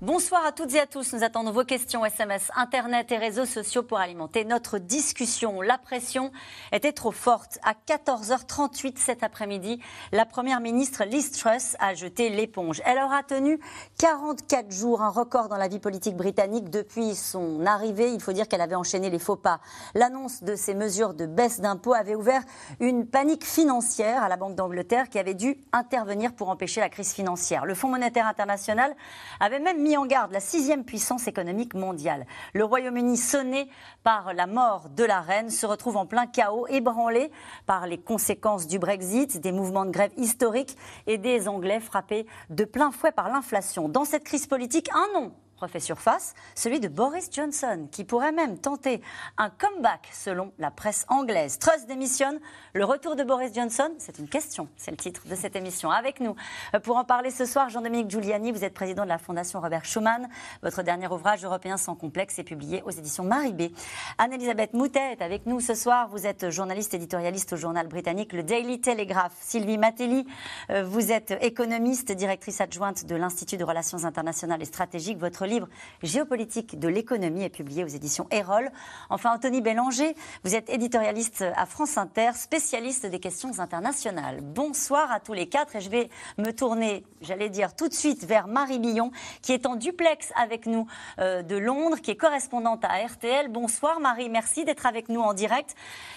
Bonsoir à toutes et à tous. Nous attendons vos questions SMS, Internet et réseaux sociaux pour alimenter notre discussion. La pression était trop forte. À 14h38 cet après-midi, la Première ministre Liz Truss a jeté l'éponge. Elle aura tenu 44 jours, un record dans la vie politique britannique depuis son arrivée. Il faut dire qu'elle avait enchaîné les faux pas. L'annonce de ces mesures de baisse d'impôts avait ouvert une panique financière à la Banque d'Angleterre qui avait dû intervenir pour empêcher la crise financière. Le Fonds monétaire international avait même mis mis en garde la sixième puissance économique mondiale. Le Royaume-Uni, sonné par la mort de la reine, se retrouve en plein chaos, ébranlé par les conséquences du Brexit, des mouvements de grève historiques et des Anglais frappés de plein fouet par l'inflation. Dans cette crise politique, un nom refait surface, celui de Boris Johnson, qui pourrait même tenter un comeback selon la presse anglaise. Truss démissionne, le retour de Boris Johnson, c'est une question, c'est le titre de cette émission. Avec nous, euh, pour en parler ce soir, Jean-Dominique Giuliani, vous êtes président de la Fondation Robert Schuman. Votre dernier ouvrage, Européen sans complexe, est publié aux éditions Maribé. Anne-Elisabeth Moutet est avec nous ce soir. Vous êtes journaliste éditorialiste au journal britannique Le Daily Telegraph. Sylvie Matelli, euh, vous êtes économiste, directrice adjointe de l'Institut de Relations internationales et stratégiques. Votre livre Géopolitique de l'économie est publié aux éditions Erol. Enfin, Anthony Bélanger, vous êtes éditorialiste à France Inter, spécialiste des questions internationales. Bonsoir à tous les quatre et je vais me tourner, j'allais dire tout de suite, vers Marie Billon, qui est en duplex avec nous euh, de Londres, qui est correspondante à RTL. Bonsoir Marie, merci d'être avec nous en direct.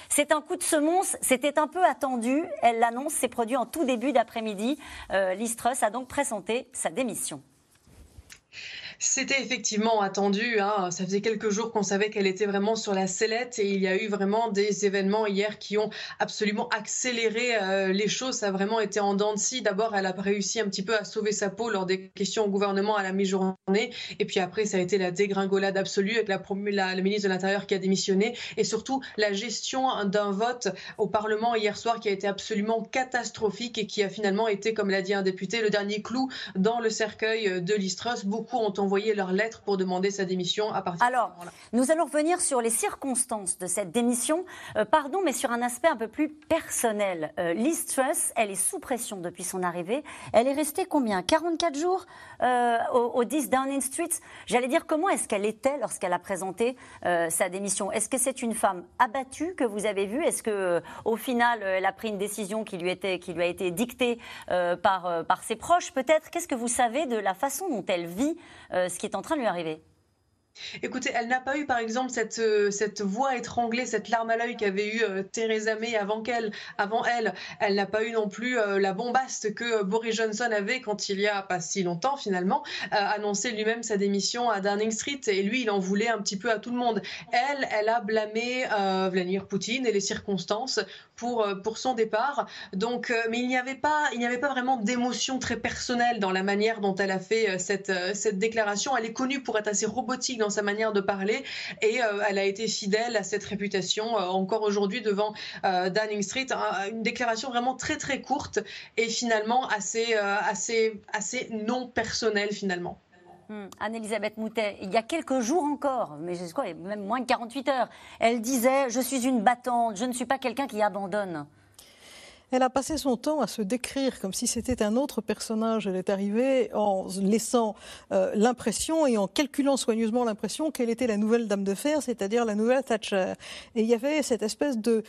C'est un coup de semonce, c'était un peu attendu. Elle l'annonce, c'est produit en tout début d'après-midi. Euh, a donc présenté sa démission. C'était effectivement attendu. Hein. Ça faisait quelques jours qu'on savait qu'elle était vraiment sur la sellette et il y a eu vraiment des événements hier qui ont absolument accéléré euh, les choses. Ça a vraiment été en dents de scie. D'abord, elle a réussi un petit peu à sauver sa peau lors des questions au gouvernement à la mi-journée. Et puis après, ça a été la dégringolade absolue avec la, ministre de l'Intérieur qui a démissionné et surtout la gestion d'un vote au Parlement hier soir qui a été absolument catastrophique et qui a finalement été, comme l'a dit un député, le dernier clou dans le cercueil de l'Istros. Beaucoup ont envoyé leur lettre pour demander sa démission à partir Alors, de ce moment-là. Nous allons revenir sur les circonstances de cette démission. Euh, pardon, mais sur un aspect un peu plus personnel. Euh, Liz Truss, elle est sous pression depuis son arrivée. Elle est restée combien? 44 jours euh, au, 10 Downing Street? J'allais dire, comment est-ce qu'elle était lorsqu'elle a présenté sa démission? Est-ce que c'est une femme abattue que vous avez vue? Est-ce que, au final, elle a pris une décision qui lui, était, qui lui a été dictée par, par ses proches, peut-être? Qu'est-ce que vous savez de la façon dont elle vit euh, ce qui est en train de lui arriver. Écoutez, elle n'a pas eu, par exemple, cette, euh, cette voix étranglée, cette larme à l'œil qu'avait eu euh, Theresa May avant qu'elle, avant elle. Elle n'a pas eu non plus euh, la bombaste que Boris Johnson avait quand il y a pas si longtemps, finalement, annoncé lui-même sa démission à Downing Street. Et lui, il en voulait un petit peu à tout le monde. Elle, elle a blâmé Vladimir Poutine et les circonstances pour, pour son départ. Donc, mais il n'y avait pas, il n'y avait pas vraiment d'émotion très personnelle dans la manière dont elle a fait cette, cette déclaration. Elle est connue pour être assez robotique dans sa manière de parler et euh, elle a été fidèle à cette réputation euh, encore aujourd'hui devant euh, Downing Street. une déclaration vraiment très très courte et finalement assez, assez, assez non personnelle finalement. Hmm. Anne-Elisabeth Moutet, il y a quelques jours encore, mais je sais quoi, même moins de 48 heures, elle disait Je suis une battante, je ne suis pas quelqu'un qui abandonne. Elle a passé son temps à se décrire comme si c'était un autre personnage. Elle est arrivée en laissant euh, l'impression et en calculant soigneusement l'impression qu'elle était la nouvelle dame de fer, c'est-à-dire la nouvelle Thatcher. Et il y avait cette espèce de,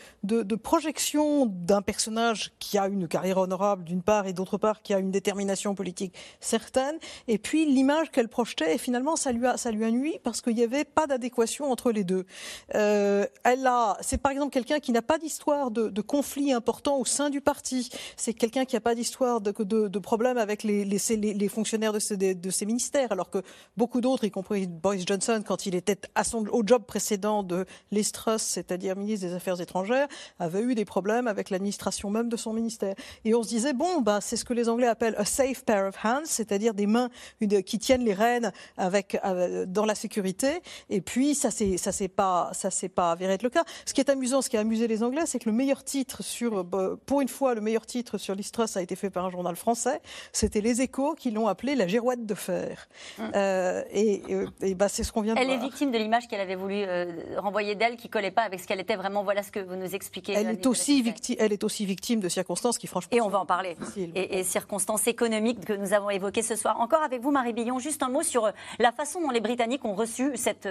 projection d'un personnage qui a une carrière honorable d'une part et d'autre part qui a une détermination politique certaine. Et puis l'image qu'elle projetait, et finalement ça lui a, ça lui a nuit parce qu'il n'y avait pas d'adéquation entre les deux. Euh, elle a, c'est par exemple quelqu'un qui n'a pas d'histoire de, de conflit important au sein du parti. C'est quelqu'un qui n'a pas d'histoire de, de, problème avec les, fonctionnaires de ces, ministères, alors que beaucoup d'autres, y compris Boris Johnson, quand il était au job précédent de l'Estrus, c'est-à-dire ministre des Affaires étrangères, avait eu des problèmes avec l'administration même de son ministère. Et on se disait, bon, bah, c'est ce que les Anglais appellent a safe pair of hands, c'est-à-dire des mains qui tiennent les rênes euh, dans la sécurité. Et puis, ça c'est ça c'est pas, pas avéré être le cas. Ce qui est amusant, ce qui a amusé les Anglais, c'est que le meilleur titre sur, euh, une fois, le meilleur titre sur l'Istros a été fait par un journal français. C'était Les Échos qui l'ont appelé la girouette de fer. Hum. Euh, et, et bah, c'est ce qu'on vient de Elle voir. est victime de l'image qu'elle avait voulu renvoyer d'elle, qui collait pas avec ce qu'elle était vraiment. Voilà ce que vous nous expliquez. Elle est aussi victime. Elle est aussi victime de circonstances qui, franchement, et on va en parler. Et, et circonstances économiques que nous avons évoquées ce soir. Encore avec vous, Marie Billon, juste un mot sur la façon dont les Britanniques ont reçu cette,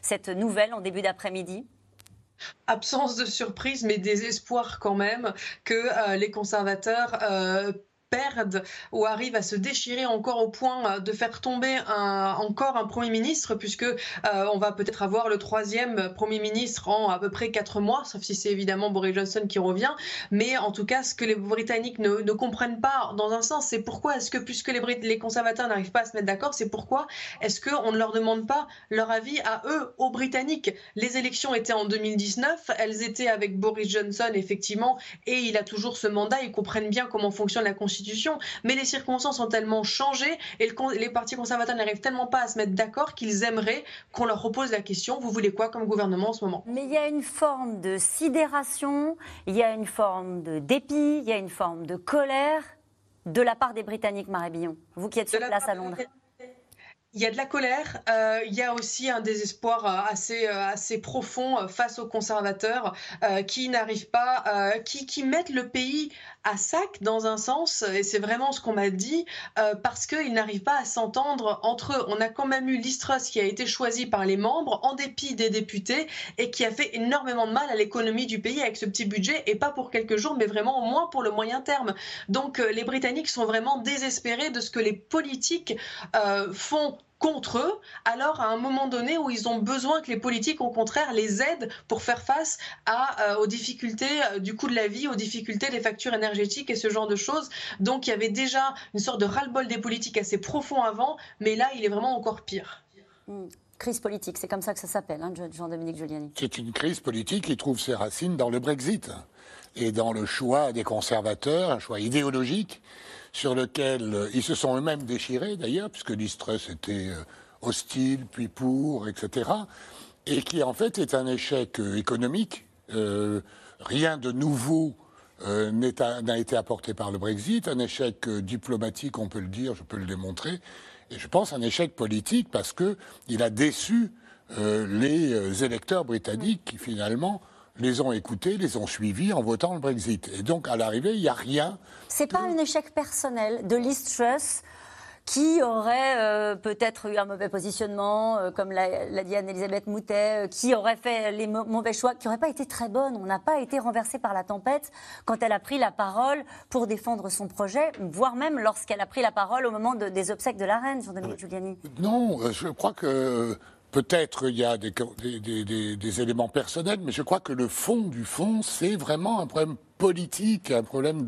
cette nouvelle en début d'après-midi absence de surprise, mais désespoir quand même que euh, les conservateurs euh, perdent ou arrivent à se déchirer encore au point euh, de faire tomber encore un Premier ministre, puisque euh, on va peut-être avoir le troisième Premier ministre en à peu près quatre mois, sauf si c'est évidemment Boris Johnson qui revient. Mais en tout cas, ce que les Britanniques ne, ne comprennent pas, dans un sens, c'est pourquoi est-ce que, puisque les, les conservateurs n'arrivent pas à se mettre d'accord, c'est pourquoi est-ce qu'on ne leur demande pas leur avis à eux, aux Britanniques? Les élections étaient en 2019, elles étaient avec Boris Johnson, effectivement, et il a toujours ce mandat, ils comprennent bien comment fonctionne la Constitution mais les circonstances ont tellement changé et les partis conservateurs n'arrivent tellement pas à se mettre d'accord qu'ils aimeraient qu'on leur repose la question vous voulez quoi comme gouvernement en ce moment? Mais il y a une forme de sidération, il y a une forme de dépit, il y a une forme de colère de la part des Britanniques, Marie Billon. Vous qui êtes sur place à Londres. Il y a de la colère, euh, il y a aussi un désespoir euh, assez, euh, assez profond face aux conservateurs qui n'arrivent pas, qui, qui mettent le pays à sac dans un sens, et c'est vraiment ce qu'on m'a dit, parce qu'ils n'arrivent pas à s'entendre entre eux. On a quand même eu l'Istros qui a été choisi par les membres en dépit des députés et qui a fait énormément de mal à l'économie du pays avec ce petit budget, et pas pour quelques jours, mais vraiment au moins pour le moyen terme. Donc les Britanniques sont vraiment désespérés de ce que les politiques font contre eux, alors à un moment donné où ils ont besoin que les politiques, au contraire, les aident pour faire face à, euh, aux difficultés euh, du coût de la vie, aux difficultés des factures énergétiques et ce genre de choses. Donc il y avait déjà une sorte de ras-le-bol des politiques assez profond avant, mais là, il est vraiment encore pire. Hmm. Crise politique, c'est comme ça que ça s'appelle, hein, Jean-Dominique Giuliani. C'est une crise politique qui trouve ses racines dans le Brexit et dans le choix des conservateurs, un choix idéologique sur lequel euh, ils se sont eux-mêmes déchirés d'ailleurs, puisque l'Istrus était euh, hostile, puis pour, etc. Et qui en fait est un échec euh, économique. rien de nouveau n'a été apporté par le Brexit, un échec diplomatique, on peut le dire, je peux le démontrer, et je pense un échec politique parce qu'il a déçu les électeurs britanniques qui finalement les ont écoutés, les ont suivis en votant le Brexit. Et donc, à l'arrivée, il n'y a rien. C'est pas un échec personnel de Liz Truss qui aurait euh, peut-être eu un mauvais positionnement, euh, comme l'a dit Anne-Elisabeth Moutet, euh, qui aurait fait les mauvais choix, qui n'aurait pas été très bonne. On n'a pas été renversé par la tempête quand elle a pris la parole pour défendre son projet, voire même lorsqu'elle a pris la parole au moment des obsèques de la reine, Jean-Dominique Giuliani. Non, je crois que Peut-être il y a des, des, éléments personnels, mais je crois que le fond du fond, c'est vraiment un problème politique, un problème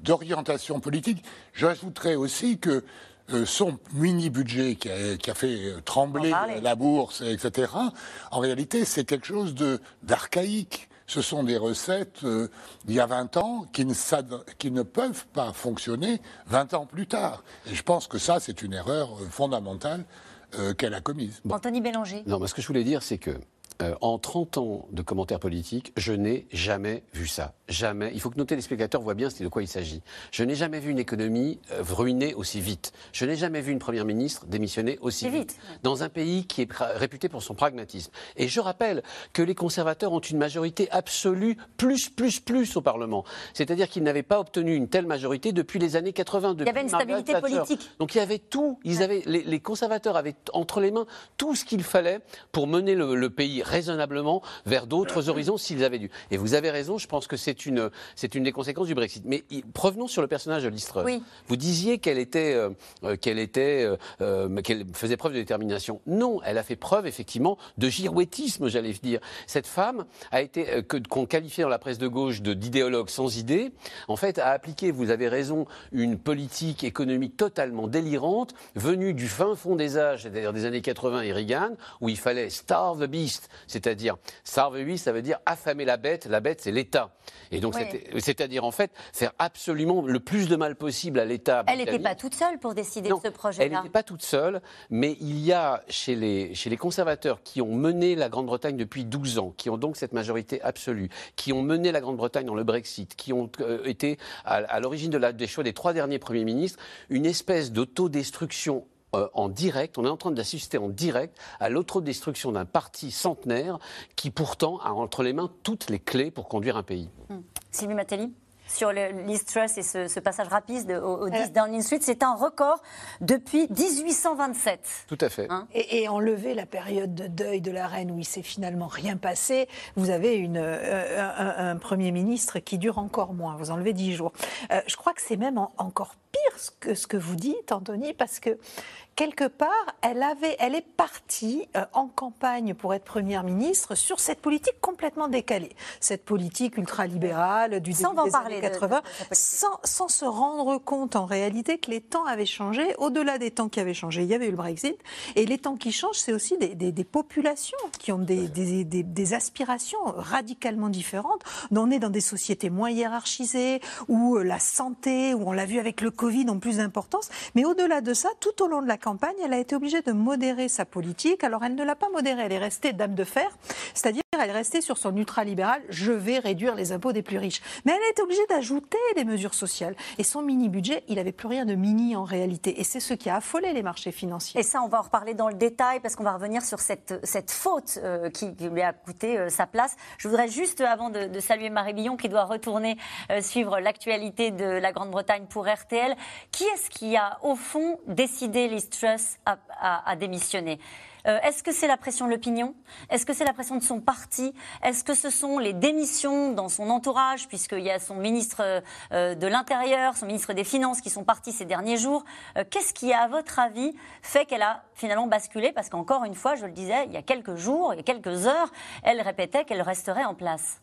d'orientation politique. J'ajouterais aussi que euh, son mini-budget qui a, fait euh, trembler la bourse, etc., en réalité, c'est quelque chose d'archaïque. Ce sont des recettes euh, d'il y a 20 ans qui ne, qui ne, peuvent pas fonctionner 20 ans plus tard. Et je pense que ça, c'est une erreur fondamentale euh, qu'elle a commise. Anthony Bélanger. Non, mais ce que je voulais dire, c'est que euh, en 30 ans de commentaires politiques, je n'ai jamais vu ça. Jamais. Il faut que nos téléspectateurs voient bien de quoi il s'agit. Je n'ai jamais vu une économie euh, ruinée aussi vite. Je n'ai jamais vu une première ministre démissionner aussi vite. Dans un pays qui est réputé pour son pragmatisme. Et je rappelle que les conservateurs ont une majorité absolue plus, plus, plus au Parlement. C'est-à-dire qu'ils n'avaient pas obtenu une telle majorité depuis les années 80. il y avait une stabilité politique. Donc il y avait tout. Ils avaient, les, conservateurs avaient entre les mains tout ce qu'il fallait pour mener le, le pays raisonnablement vers d'autres horizons s'ils avaient dû. Et vous avez raison, je pense que c'est une, c'est une des conséquences du Brexit. Mais revenons sur le personnage de Listreux. Vous disiez qu'elle était, euh, euh, qu'elle était, euh, qu'elle faisait preuve de détermination. Non, elle a fait preuve effectivement de girouettisme, j'allais dire. Cette femme a été, qu'on qualifiait dans la presse de gauche d'idéologue sans idée, en fait a appliqué, vous avez raison, une politique économique totalement délirante, venue du fin fond des âges, c'est-à-dire des années 80 et Reagan, où il fallait starve the beast, c'est-à-dire, starve ça veut dire affamer la bête, la bête c'est l'État. Et donc, c'est-à-dire en fait faire absolument le plus de mal possible à l'État. Elle n'était pas toute seule pour décider de ce projet-là. Elle n'était pas toute seule, mais il y a chez les, chez les conservateurs qui ont mené la Grande-Bretagne depuis 12 ans, qui ont donc cette majorité absolue, qui ont mené la Grande-Bretagne dans le Brexit, qui ont euh, été à, l'origine de des choix des trois derniers premiers ministres, une espèce d'autodestruction euh, en direct, on est en train d'assister en direct à l'autodestruction d'un parti centenaire qui pourtant a entre les mains toutes les clés pour conduire un pays. Mmh. Sylvie Matelli sur le Liz Truss et ce, passage rapide au, 10 euh. Downing Street. C'est un record depuis 1827. Tout à fait. Hein et, enlever la période de deuil de la reine où il s'est finalement rien passé, vous avez une, euh, un, Premier ministre qui dure encore moins. Vous enlevez 10 jours. je crois que c'est même encore pire que ce que vous dites, Anthony, parce que quelque part, elle, avait, elle est partie euh, en campagne pour être première ministre sur cette politique complètement décalée. Cette politique ultralibérale du début des années 80, sans, sans, se rendre compte en réalité que les temps avaient changé. Au-delà des temps qui avaient changé, il y avait eu le Brexit. Et les temps qui changent, c'est aussi des, des, des, populations qui ont des, des, aspirations radicalement différentes. On est dans des sociétés moins hiérarchisées, où euh, la santé, où on l'a vu avec le Covid, ont plus d'importance. Mais au-delà de ça, tout au long de la elle a été obligée de modérer sa politique. Alors elle ne l'a pas modérée, elle est restée dame de fer, c'est-à-dire elle est restée sur son ultralibéral, je vais réduire les impôts des plus riches. Mais elle a été obligée d'ajouter des mesures sociales. Et son mini-budget, il n'avait plus rien de mini en réalité. Et c'est ce qui a affolé les marchés financiers. Et ça, on va en reparler dans le détail parce qu'on va revenir sur cette, faute euh, qui, lui a coûté euh, sa place. Je voudrais juste, avant de, saluer Marie Billon, qui doit retourner euh, suivre l'actualité de la Grande-Bretagne pour RTL, qui est-ce qui a, au fond, décidé les Truss à, démissionner. Euh, est-ce que c'est la pression de l'opinion? Est-ce que c'est la pression de son parti? Est-ce que ce sont les démissions dans son entourage, puisqu'il y a son ministre euh, de l'Intérieur, son ministre des Finances qui sont partis ces derniers jours? Euh, Qu'est-ce qui, à votre avis, fait qu'elle a finalement basculé? Parce qu'encore une fois, je le disais, il y a quelques jours, il y a quelques heures, elle répétait qu'elle resterait en place.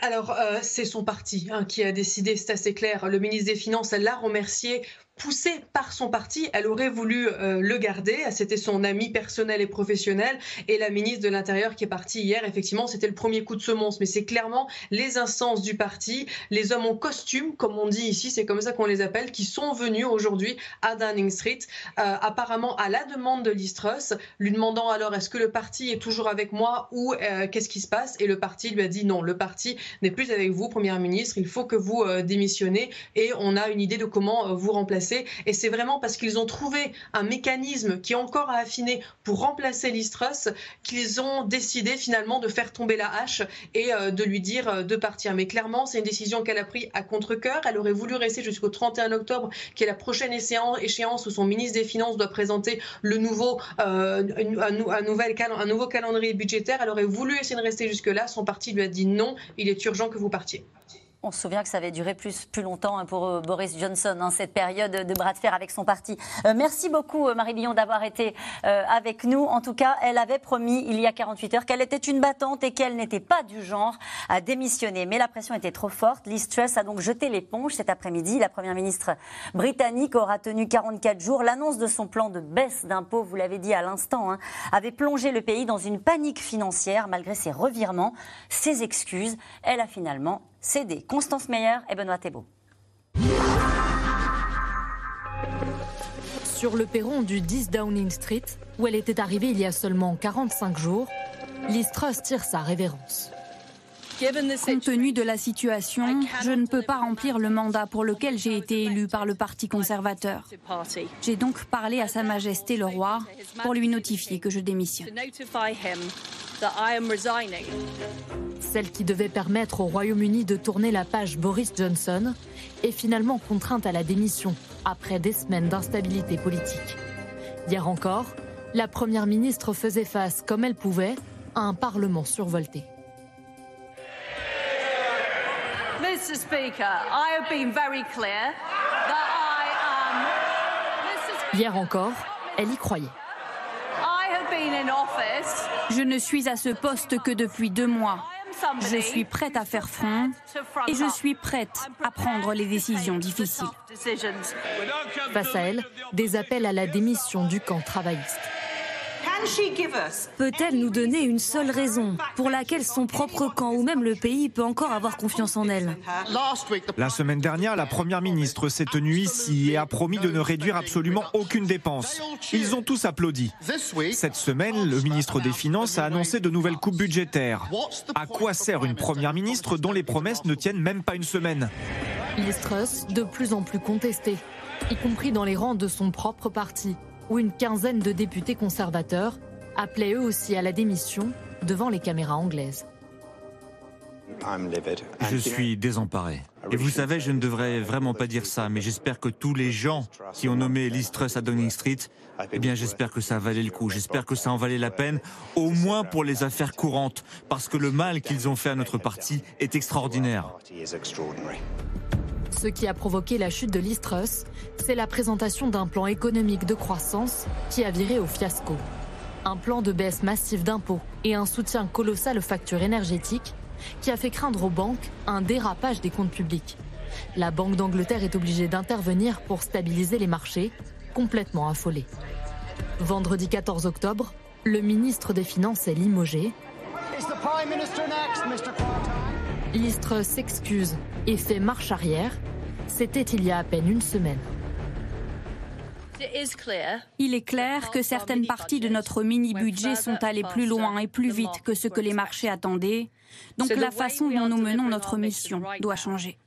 Alors, c'est son parti hein, qui a décidé, c'est assez clair. Le ministre des Finances, elle l'a remercié poussée par son parti, elle aurait voulu euh, le garder. C'était son ami personnel et professionnel. Et la ministre de l'Intérieur qui est partie hier, effectivement, c'était le premier coup de semonce. Mais c'est clairement les instances du parti, les hommes en costume, comme on dit ici, c'est comme ça qu'on les appelle, qui sont venus aujourd'hui à Downing Street, euh, apparemment à la demande de Listrus, lui demandant alors est-ce que le parti est toujours avec moi ou euh, qu'est-ce qui se passe? Et le parti lui a dit non, le parti n'est plus avec vous, Première ministre, il faut que vous démissionnez et on a une idée de comment vous remplacer et c'est vraiment parce qu'ils ont trouvé un mécanisme qui est encore à affiner pour remplacer Listrus qu'ils ont décidé finalement de faire tomber la hache et euh, de lui dire euh, de partir. Mais clairement, c'est une décision qu'elle a prise à contre-coeur. Elle aurait voulu rester jusqu'au 31 octobre, qui est la prochaine échéance où son ministre des Finances doit présenter le nouveau, euh, un, nouvel un nouveau calendrier budgétaire. Elle aurait voulu essayer de rester jusque-là. Son parti lui a dit non, il est urgent que vous partiez. On se souvient que ça avait duré plus, plus longtemps hein, pour euh, Boris Johnson, hein, cette période de bras de fer avec son parti. Euh, merci beaucoup, euh, Marie Billon, d'avoir été avec nous. En tout cas, elle avait promis il y a 48 heures qu'elle était une battante et qu'elle n'était pas du genre à démissionner. Mais la pression était trop forte. Liz Truss a donc jeté l'éponge cet après-midi. La première ministre britannique aura tenu 44 jours. L'annonce de son plan de baisse d'impôts, vous l'avez dit à l'instant, hein, avait plongé le pays dans une panique financière malgré ses revirements, ses excuses. Elle a finalement cédé. Constance Meyer et Benoît Thébault. Sur le perron du 10 Downing Street, où elle était arrivée il y a seulement 45 jours, Liz Truss tire sa révérence. Compte tenu de la situation, je ne peux pas remplir le mandat pour lequel j'ai été élu par le Parti conservateur. J'ai donc parlé à Sa Majesté le roi pour lui notifier que je démissionne. Celle qui devait permettre au Royaume-Uni de tourner la page Boris Johnson est finalement contrainte à la démission après des semaines d'instabilité politique. Hier encore, la Première ministre faisait face, comme elle pouvait, à un Parlement survolté. Hier encore, elle y croyait. Je ne suis à ce poste que depuis deux mois. Je suis prête à faire front et je suis prête à prendre les décisions difficiles. Face à elle, des appels à la démission du camp travailliste. Peut-elle nous donner une seule raison pour laquelle son propre camp ou même le pays peut encore avoir confiance en elle La semaine dernière, la Première ministre s'est tenue ici et a promis de ne réduire absolument aucune dépense. Ils ont tous applaudi. Cette semaine, le ministre des Finances a annoncé de nouvelles coupes budgétaires. À quoi sert une Première ministre dont les promesses ne tiennent même pas une semaine? Liz Truss, de plus en plus contestée, y compris dans les rangs de son propre parti, où une quinzaine de députés conservateurs appelaient eux aussi à la démission devant les caméras anglaises. Je suis désemparé. Et vous savez, je ne devrais vraiment pas dire ça, mais j'espère que tous les gens qui ont nommé Liz Truss à Downing Street, eh bien j'espère que ça valait le coup, j'espère que ça en valait la peine, au moins pour les affaires courantes, parce que le mal qu'ils ont fait à notre parti est extraordinaire. Ce qui a provoqué la chute de Liz Truss, c'est la présentation d'un plan économique de croissance qui a viré au fiasco. Un plan de baisse massive d'impôts et un soutien colossal aux factures énergétiques qui a fait craindre aux banques un dérapage des comptes publics. La Banque d'Angleterre est obligée d'intervenir pour stabiliser les marchés, complètement affolés. Vendredi 14 octobre, le ministre des Finances est limogé. Listre s'excuse et fait marche arrière. C'était il y a à peine une semaine. Il est clair que certaines parties de notre mini-budget sont allées plus loin et plus vite que ce que les marchés attendaient. Donc la façon dont nous menons notre mission doit changer.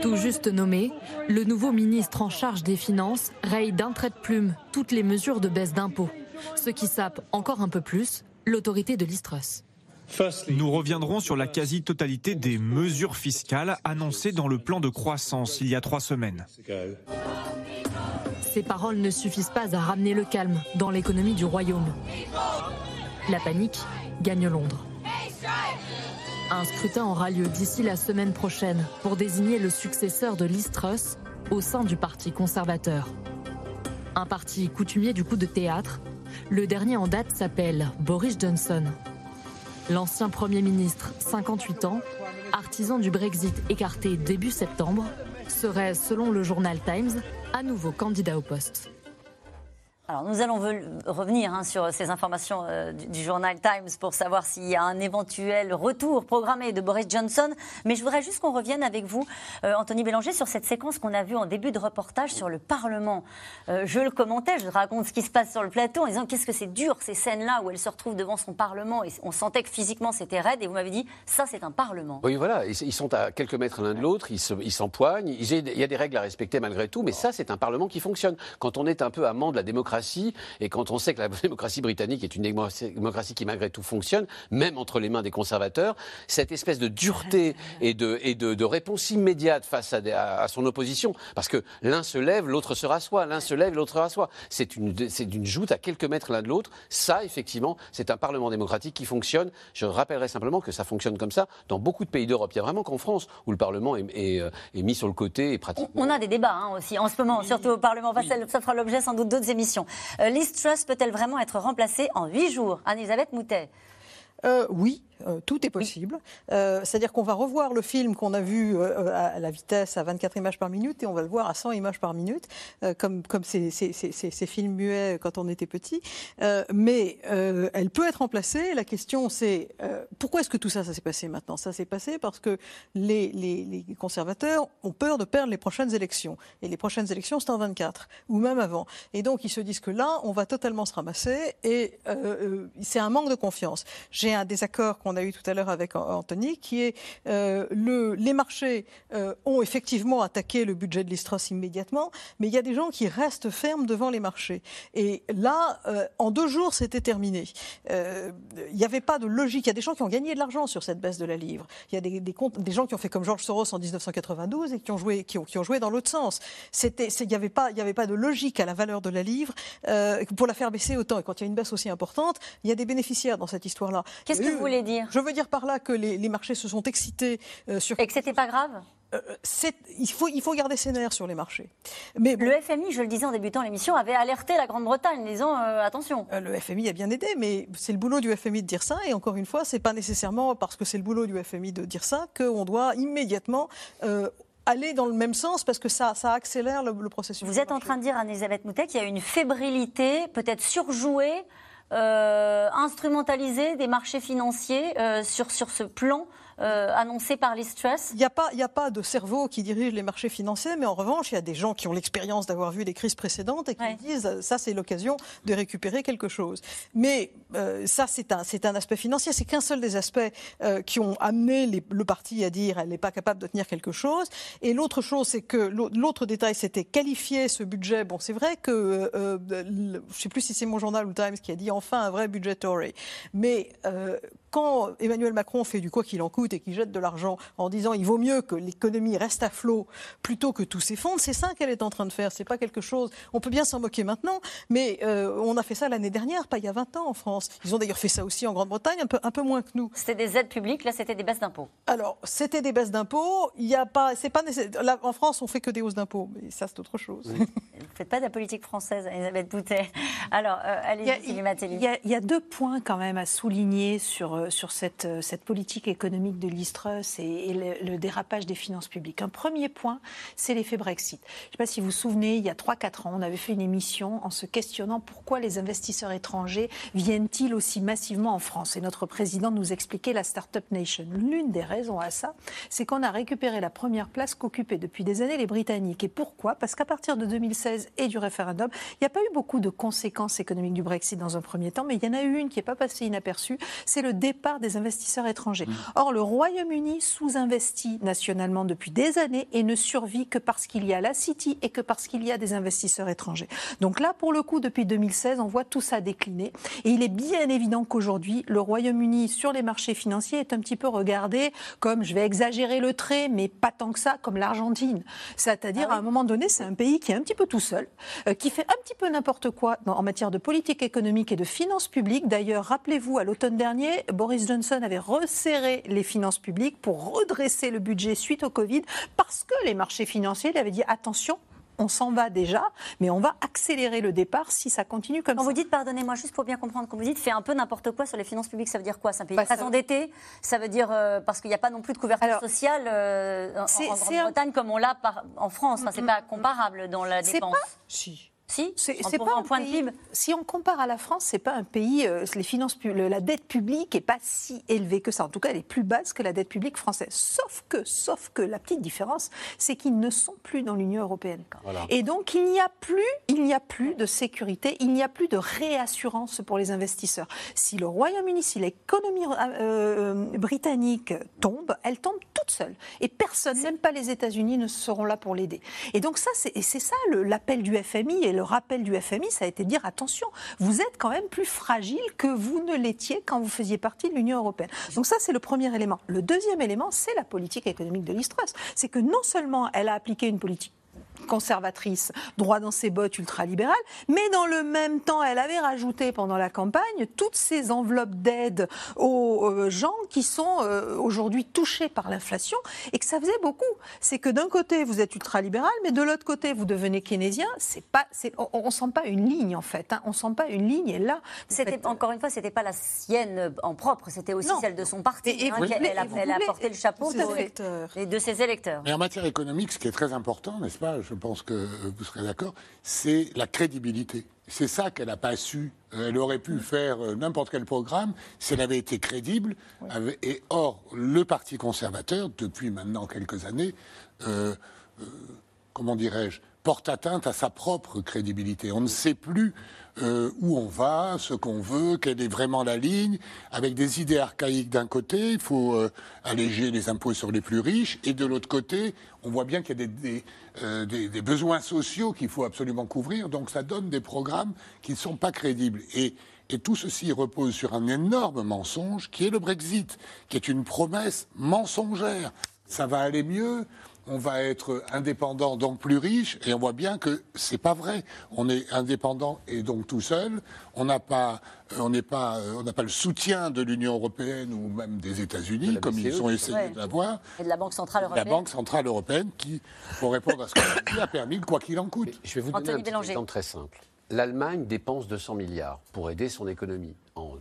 Tout juste nommé, le nouveau ministre en charge des Finances raye d'un trait de plume toutes les mesures de baisse d'impôts, ce qui sape encore un peu plus l'autorité de l'Istrus. Nous reviendrons sur la quasi-totalité des mesures fiscales annoncées dans le plan de croissance il y a trois semaines. Ces paroles ne suffisent pas à ramener le calme dans l'économie du Royaume. La panique gagne Londres. Un scrutin aura lieu d'ici la semaine prochaine pour désigner le successeur de Liz Truss au sein du Parti conservateur. Un parti coutumier du coup de théâtre, le dernier en date s'appelle Boris Johnson. L'ancien Premier ministre, 58 ans, artisan du Brexit écarté début septembre, serait, selon le journal Times, à nouveau candidat au poste. Alors, nous allons revenir hein, sur ces informations euh, du, journal Times pour savoir s'il y a un éventuel retour programmé de Boris Johnson. Mais je voudrais juste qu'on revienne avec vous, euh, Anthony Bélanger, sur cette séquence qu'on a vue en début de reportage sur le Parlement. Euh, je le commentais, je raconte ce qui se passe sur le plateau en disant qu'est-ce que c'est dur ces scènes-là où elle se retrouve devant son Parlement et on sentait que physiquement c'était raide. Et vous m'avez dit ça, c'est un Parlement. Oui, voilà. Ils sont à quelques mètres l'un de l'autre, ils s'empoignent. Il y a des règles à respecter malgré tout, mais ça, c'est un Parlement qui fonctionne. Quand on est un peu amant de la démocratie, et quand on sait que la démocratie britannique est une démocratie qui malgré tout fonctionne, même entre les mains des conservateurs, cette espèce de dureté et de, et de, réponse immédiate face à, son opposition, parce que l'un se lève, l'autre se rassoit, l'un se lève, l'autre se rassoit. C'est une, d'une joute à quelques mètres l'un de l'autre. Ça, effectivement, c'est un Parlement démocratique qui fonctionne. Je rappellerai simplement que ça fonctionne comme ça dans beaucoup de pays d'Europe. Il y a vraiment qu'en France où le Parlement est, est, euh, mis sur le côté et pratiquement. On a des débats hein, aussi en ce moment, surtout au Parlement. ça fera l'objet sans doute d'autres émissions. Euh, Liz Truss peut-elle vraiment être remplacée en huit jours? Anne-Elisabeth Moutet. Euh, oui, euh, tout est possible. Euh, c'est-à-dire qu'on va revoir le film qu'on a vu euh, à la vitesse à 24 images par minute et on va le voir à 100 images par minute, comme, comme ces, ces, ces, films muets quand on était petit. mais elle peut être remplacée. La question, c'est pourquoi est-ce que tout ça, ça s'est passé maintenant? Ça s'est passé parce que les, les, les, conservateurs ont peur de perdre les prochaines élections. Et les prochaines élections, c'est en 24, ou même avant. Et donc, ils se disent que là, on va totalement se ramasser et c'est un manque de confiance. J'ai un désaccord qu'on a eu tout à l'heure avec Anthony, qui est euh, le, les marchés euh, ont effectivement attaqué le budget de l'Istros immédiatement, mais il y a des gens qui restent fermes devant les marchés. Et là, euh, en deux jours, c'était terminé. Il n'y avait pas de logique. Il y a des gens qui ont gagné de l'argent sur cette baisse de la livre. Il y a des, des, des gens qui ont fait comme George Soros en 1992 et qui ont joué, qui ont, qui ont joué dans l'autre sens. Il n'y avait pas, il y avait pas de logique à la valeur de la livre pour la faire baisser autant. Et quand il y a une baisse aussi importante, il y a des bénéficiaires dans cette histoire-là. Qu'est-ce que vous voulez dire Je veux dire par là que les, marchés se sont excités euh, sur. Et que c'était pas grave euh, il, faut, il faut garder ses nerfs sur les marchés. Mais Le FMI, je le disais en débutant l'émission, avait alerté la Grande-Bretagne, en disant euh, attention. le FMI a bien aidé, mais c'est le boulot du FMI de dire ça. Et encore une fois, c'est pas nécessairement parce que c'est le boulot du FMI de dire ça qu'on doit immédiatement aller dans le même sens parce que ça, ça accélère le, processus. Vous êtes en train de dire, Anne-Elisabeth Moutet, qu'il y a une fébrilité, peut-être surjouée, euh, instrumentalisée des marchés financiers euh, sur, sur ce plan euh, annoncé par les stress Il n'y a, pas, a pas de cerveau qui dirige les marchés financiers, mais en revanche, il y a des gens qui ont l'expérience d'avoir vu les crises précédentes et qui disent ça, c'est l'occasion de récupérer quelque chose. Mais euh, ça, c'est un, un aspect financier. C'est qu'un seul des aspects euh, qui ont amené le parti à dire elle n'est pas capable de tenir quelque chose. Et l'autre chose, c'est que l'autre détail, c'était qualifier ce budget. Bon, c'est vrai que je ne sais plus si c'est mon journal ou Times qui a dit enfin un vrai budget Tory. Mais quand Emmanuel Macron fait du quoi qu'il en coûte et qu'il jette de l'argent en disant il vaut mieux que l'économie reste à flot plutôt que tout s'effondre, c'est ça qu'elle est en train de faire. C'est pas quelque chose. On peut bien s'en moquer maintenant, mais euh, on a fait ça l'année dernière, pas il y a 20 ans en France. Ils ont d'ailleurs fait ça aussi en Grande-Bretagne, un peu, un peu moins que nous. C'était des aides publiques, là c'était des baisses d'impôts. Alors c'était des baisses d'impôts. Il y a pas, c'est pas là, en France on fait que des hausses d'impôts, mais ça c'est autre chose. Vous ne faites pas de la politique française, Elisabeth Boutet. Alors euh, allez, il il y a deux points quand même à souligner sur euh, sur cette, euh, cette politique économique de l'Istrus et, et le, dérapage des finances publiques. Un premier point, c'est l'effet Brexit. Je ne sais pas si vous vous souvenez, il y a 3-4 ans, on avait fait une émission en se questionnant pourquoi les investisseurs étrangers viennent-ils aussi massivement en France. Et notre président nous expliquait la Startup Nation. L'une des raisons à ça, c'est qu'on a récupéré la première place qu'occupaient depuis des années les Britanniques. Et pourquoi? Parce qu'à partir de 2016 et du référendum, il n'y a pas eu beaucoup de conséquences économiques du Brexit dans un premier temps, mais il y en a eu une qui n'est pas passée inaperçue, c'est le départ des investisseurs étrangers. Mm. Or, le Royaume-Uni sous-investit nationalement depuis des années et ne survit que parce qu'il y a la City et que parce qu'il y a des investisseurs étrangers. Donc là, pour le coup, depuis 2016, on voit tout ça décliner. Et il est bien évident qu'aujourd'hui, le Royaume-Uni sur les marchés financiers est un petit peu regardé comme, je vais exagérer le trait, mais pas tant que ça, comme l'Argentine. C'est-à-dire, ah à un moment donné, c'est un pays qui est un petit peu tout seul, euh, qui fait un petit peu n'importe quoi en matière de politique économique et de finances publiques. D'ailleurs, rappelez-vous, à l'automne dernier, Boris Johnson avait resserré les finances publiques pour redresser le budget suite au Covid parce que les marchés financiers avaient dit attention, on s'en va déjà, mais on va accélérer le départ si ça continue comme quand ça. vous dites, pardonnez-moi, juste pour bien comprendre, quand vous dites fait un peu n'importe quoi sur les finances publiques, ça veut dire quoi? C'est un pays bah, très endetté Ça veut dire, euh, parce qu'il n'y a pas non plus de couverture sociale euh, en, Grande-Bretagne comme on l'a en France. Enfin, c'est pas comparable dans la dépense. Pas... Si. Si, c'est pas un point de PIB. Si on compare à la France, c'est pas un pays. Euh, les finances, la dette publique est pas si élevée que ça. En tout cas, elle est plus basse que la dette publique française. Sauf que, sauf que la petite différence, c'est qu'ils ne sont plus dans l'Union européenne. Et donc il n'y a plus, il n'y a plus de sécurité, il n'y a plus de réassurance pour les investisseurs. Si le Royaume-Uni, si l'économie euh, euh, britannique tombe, elle tombe toute seule. Et personne, même pas les États-Unis, ne seront là pour l'aider. Et donc ça, c'est ça l'appel du FMI et le rappel du FMI, ça a été dire attention, vous êtes quand même plus fragile que vous ne l'étiez quand vous faisiez partie de l'Union européenne. Donc ça, c'est le premier élément. Le deuxième élément, c'est la politique économique de l'Istrus. C'est que non seulement elle a appliqué une politique conservatrice, droit dans ses bottes, ultralibérale, mais dans le même temps, elle avait rajouté pendant la campagne toutes ces enveloppes d'aide aux euh, gens qui sont euh, aujourd'hui touchés par l'inflation et que ça faisait beaucoup. C'est que d'un côté, vous êtes ultralibéral, mais de l'autre côté, vous devenez keynésien. C'est pas, on, ne sent pas une ligne en fait. Hein. On sent pas une ligne. Et là, c'était encore une fois, c'était pas la sienne en propre, c'était aussi celle de son parti. Et, hein, elle, a, porté le chapeau de, de ses électeurs. Mais en matière économique, ce qui est très important, n'est-ce pas je pense que vous serez d'accord, c'est la crédibilité. C'est ça qu'elle n'a pas su. Elle aurait pu faire euh, n'importe quel programme si elle avait été crédible. Et or, le Parti conservateur, depuis maintenant quelques années, euh, euh, comment dirais-je, porte atteinte à sa propre crédibilité. On ne sait plus euh, où on va, ce qu'on veut, quelle est vraiment la ligne, avec des idées archaïques d'un côté, il faut euh, alléger les impôts sur les plus riches, et de l'autre côté, on voit bien qu'il y a des, euh, besoins sociaux qu'il faut absolument couvrir, donc ça donne des programmes qui ne sont pas crédibles. Et tout ceci repose sur un énorme mensonge qui est le Brexit, qui est une promesse mensongère. Ça va aller mieux, on va être indépendant, donc plus riche, et on voit bien que c'est pas vrai. On est indépendant et donc tout seul. On n'a pas, euh, on n'est pas, euh, on n'a pas le soutien de l'Union européenne ou même des États-Unis, comme ils ont essayé d'avoir. Et de la Banque centrale européenne. La Banque centrale européenne, qui, pour répondre à ce qu'on a permis, quoi qu'il en coûte. je vais vous donner un exemple très simple. L'Allemagne dépense 200 milliards pour aider son économie.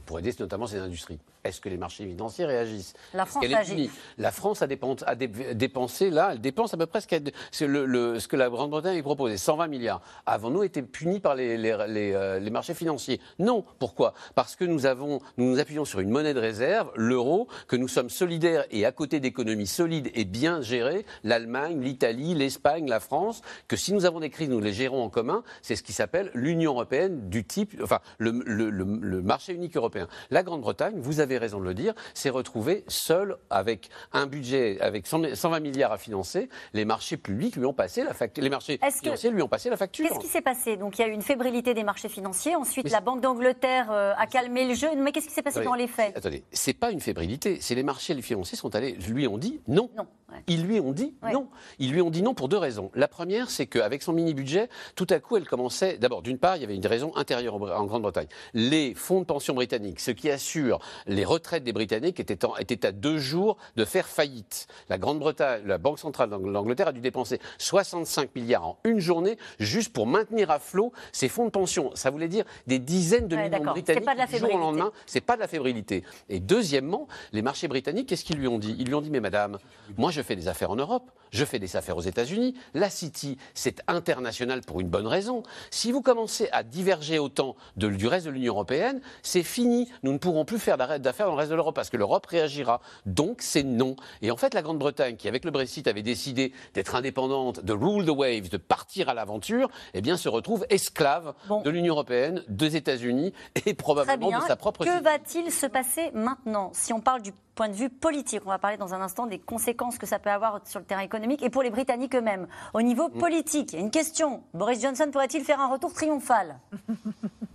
Pour aider notamment ces industries. Est-ce que les marchés financiers réagissent La France agit. La France a, dépensé, a dépensé, là, elle dépense à peu près ce, le, ce que la Grande-Bretagne a proposé, 120 milliards. Avons-nous été punis par les, les, euh, les, marchés financiers Non. Pourquoi? Parce que nous, avons, nous nous appuyons sur une monnaie de réserve, l'euro, que nous sommes solidaires et à côté d'économies solides et bien gérées, l'Allemagne, l'Italie, l'Espagne, la France, que si nous avons des crises, nous les gérons en commun. C'est ce qui s'appelle l'Union européenne du type, enfin, le marché unique européen. La Grande-Bretagne, vous avez raison de le dire, s'est retrouvée seule avec un budget, avec 120 milliards à financer. Les marchés publics lui ont passé la facture. Les marchés financiers lui ont passé la facture. Qu'est-ce qui s'est passé? Donc il y a eu une fébrilité des marchés financiers. Ensuite, la Banque d'Angleterre euh, a calmé le jeu. Mais qu'est-ce qui s'est passé dans les faits? Attendez, c'est pas une fébrilité. C'est les marchés financiers sont allés, lui ont dit non. non. Ils lui ont dit non. Ils lui ont dit non pour deux raisons. La première, c'est qu'avec son mini-budget, tout à coup, elle commençait. D'abord, d'une part, il y avait une raison intérieure en Grande-Bretagne. Les fonds de pension britanniques, ceux qui assurent les retraites des Britanniques, étaient à deux jours de faire faillite. La Grande-Bretagne, la Banque centrale d'Angleterre a dû dépenser 65 milliards en une journée juste pour maintenir à flot ces fonds de pension. Ça voulait dire des dizaines de millions de Britanniques pas de la du jour au lendemain. C'est pas de la fébrilité. Et deuxièmement, les marchés britanniques, qu'est-ce qu'ils lui ont dit? Ils lui ont dit, mais madame, moi je fais des affaires en Europe, je fais des affaires aux États-Unis. La City, c'est international pour une bonne raison. Si vous commencez à diverger autant du reste de l'Union européenne, c'est fini. Nous ne pourrons plus faire d'affaires dans le reste de l'Europe parce que l'Europe réagira. Donc c'est non. Et en fait, la Grande-Bretagne, qui avec le Brexit avait décidé d'être indépendante, de rule the waves, de partir à l'aventure, eh bien se retrouve esclave de l'Union européenne, des États-Unis et probablement de sa propre. Que va-t-il se passer maintenant si on parle du point de vue politique? On va parler dans un instant des conséquences que ça peut avoir sur le terrain économique et pour les Britanniques eux-mêmes. Au niveau mm. politique, il y a une question. Boris Johnson pourrait-il faire un retour triomphal?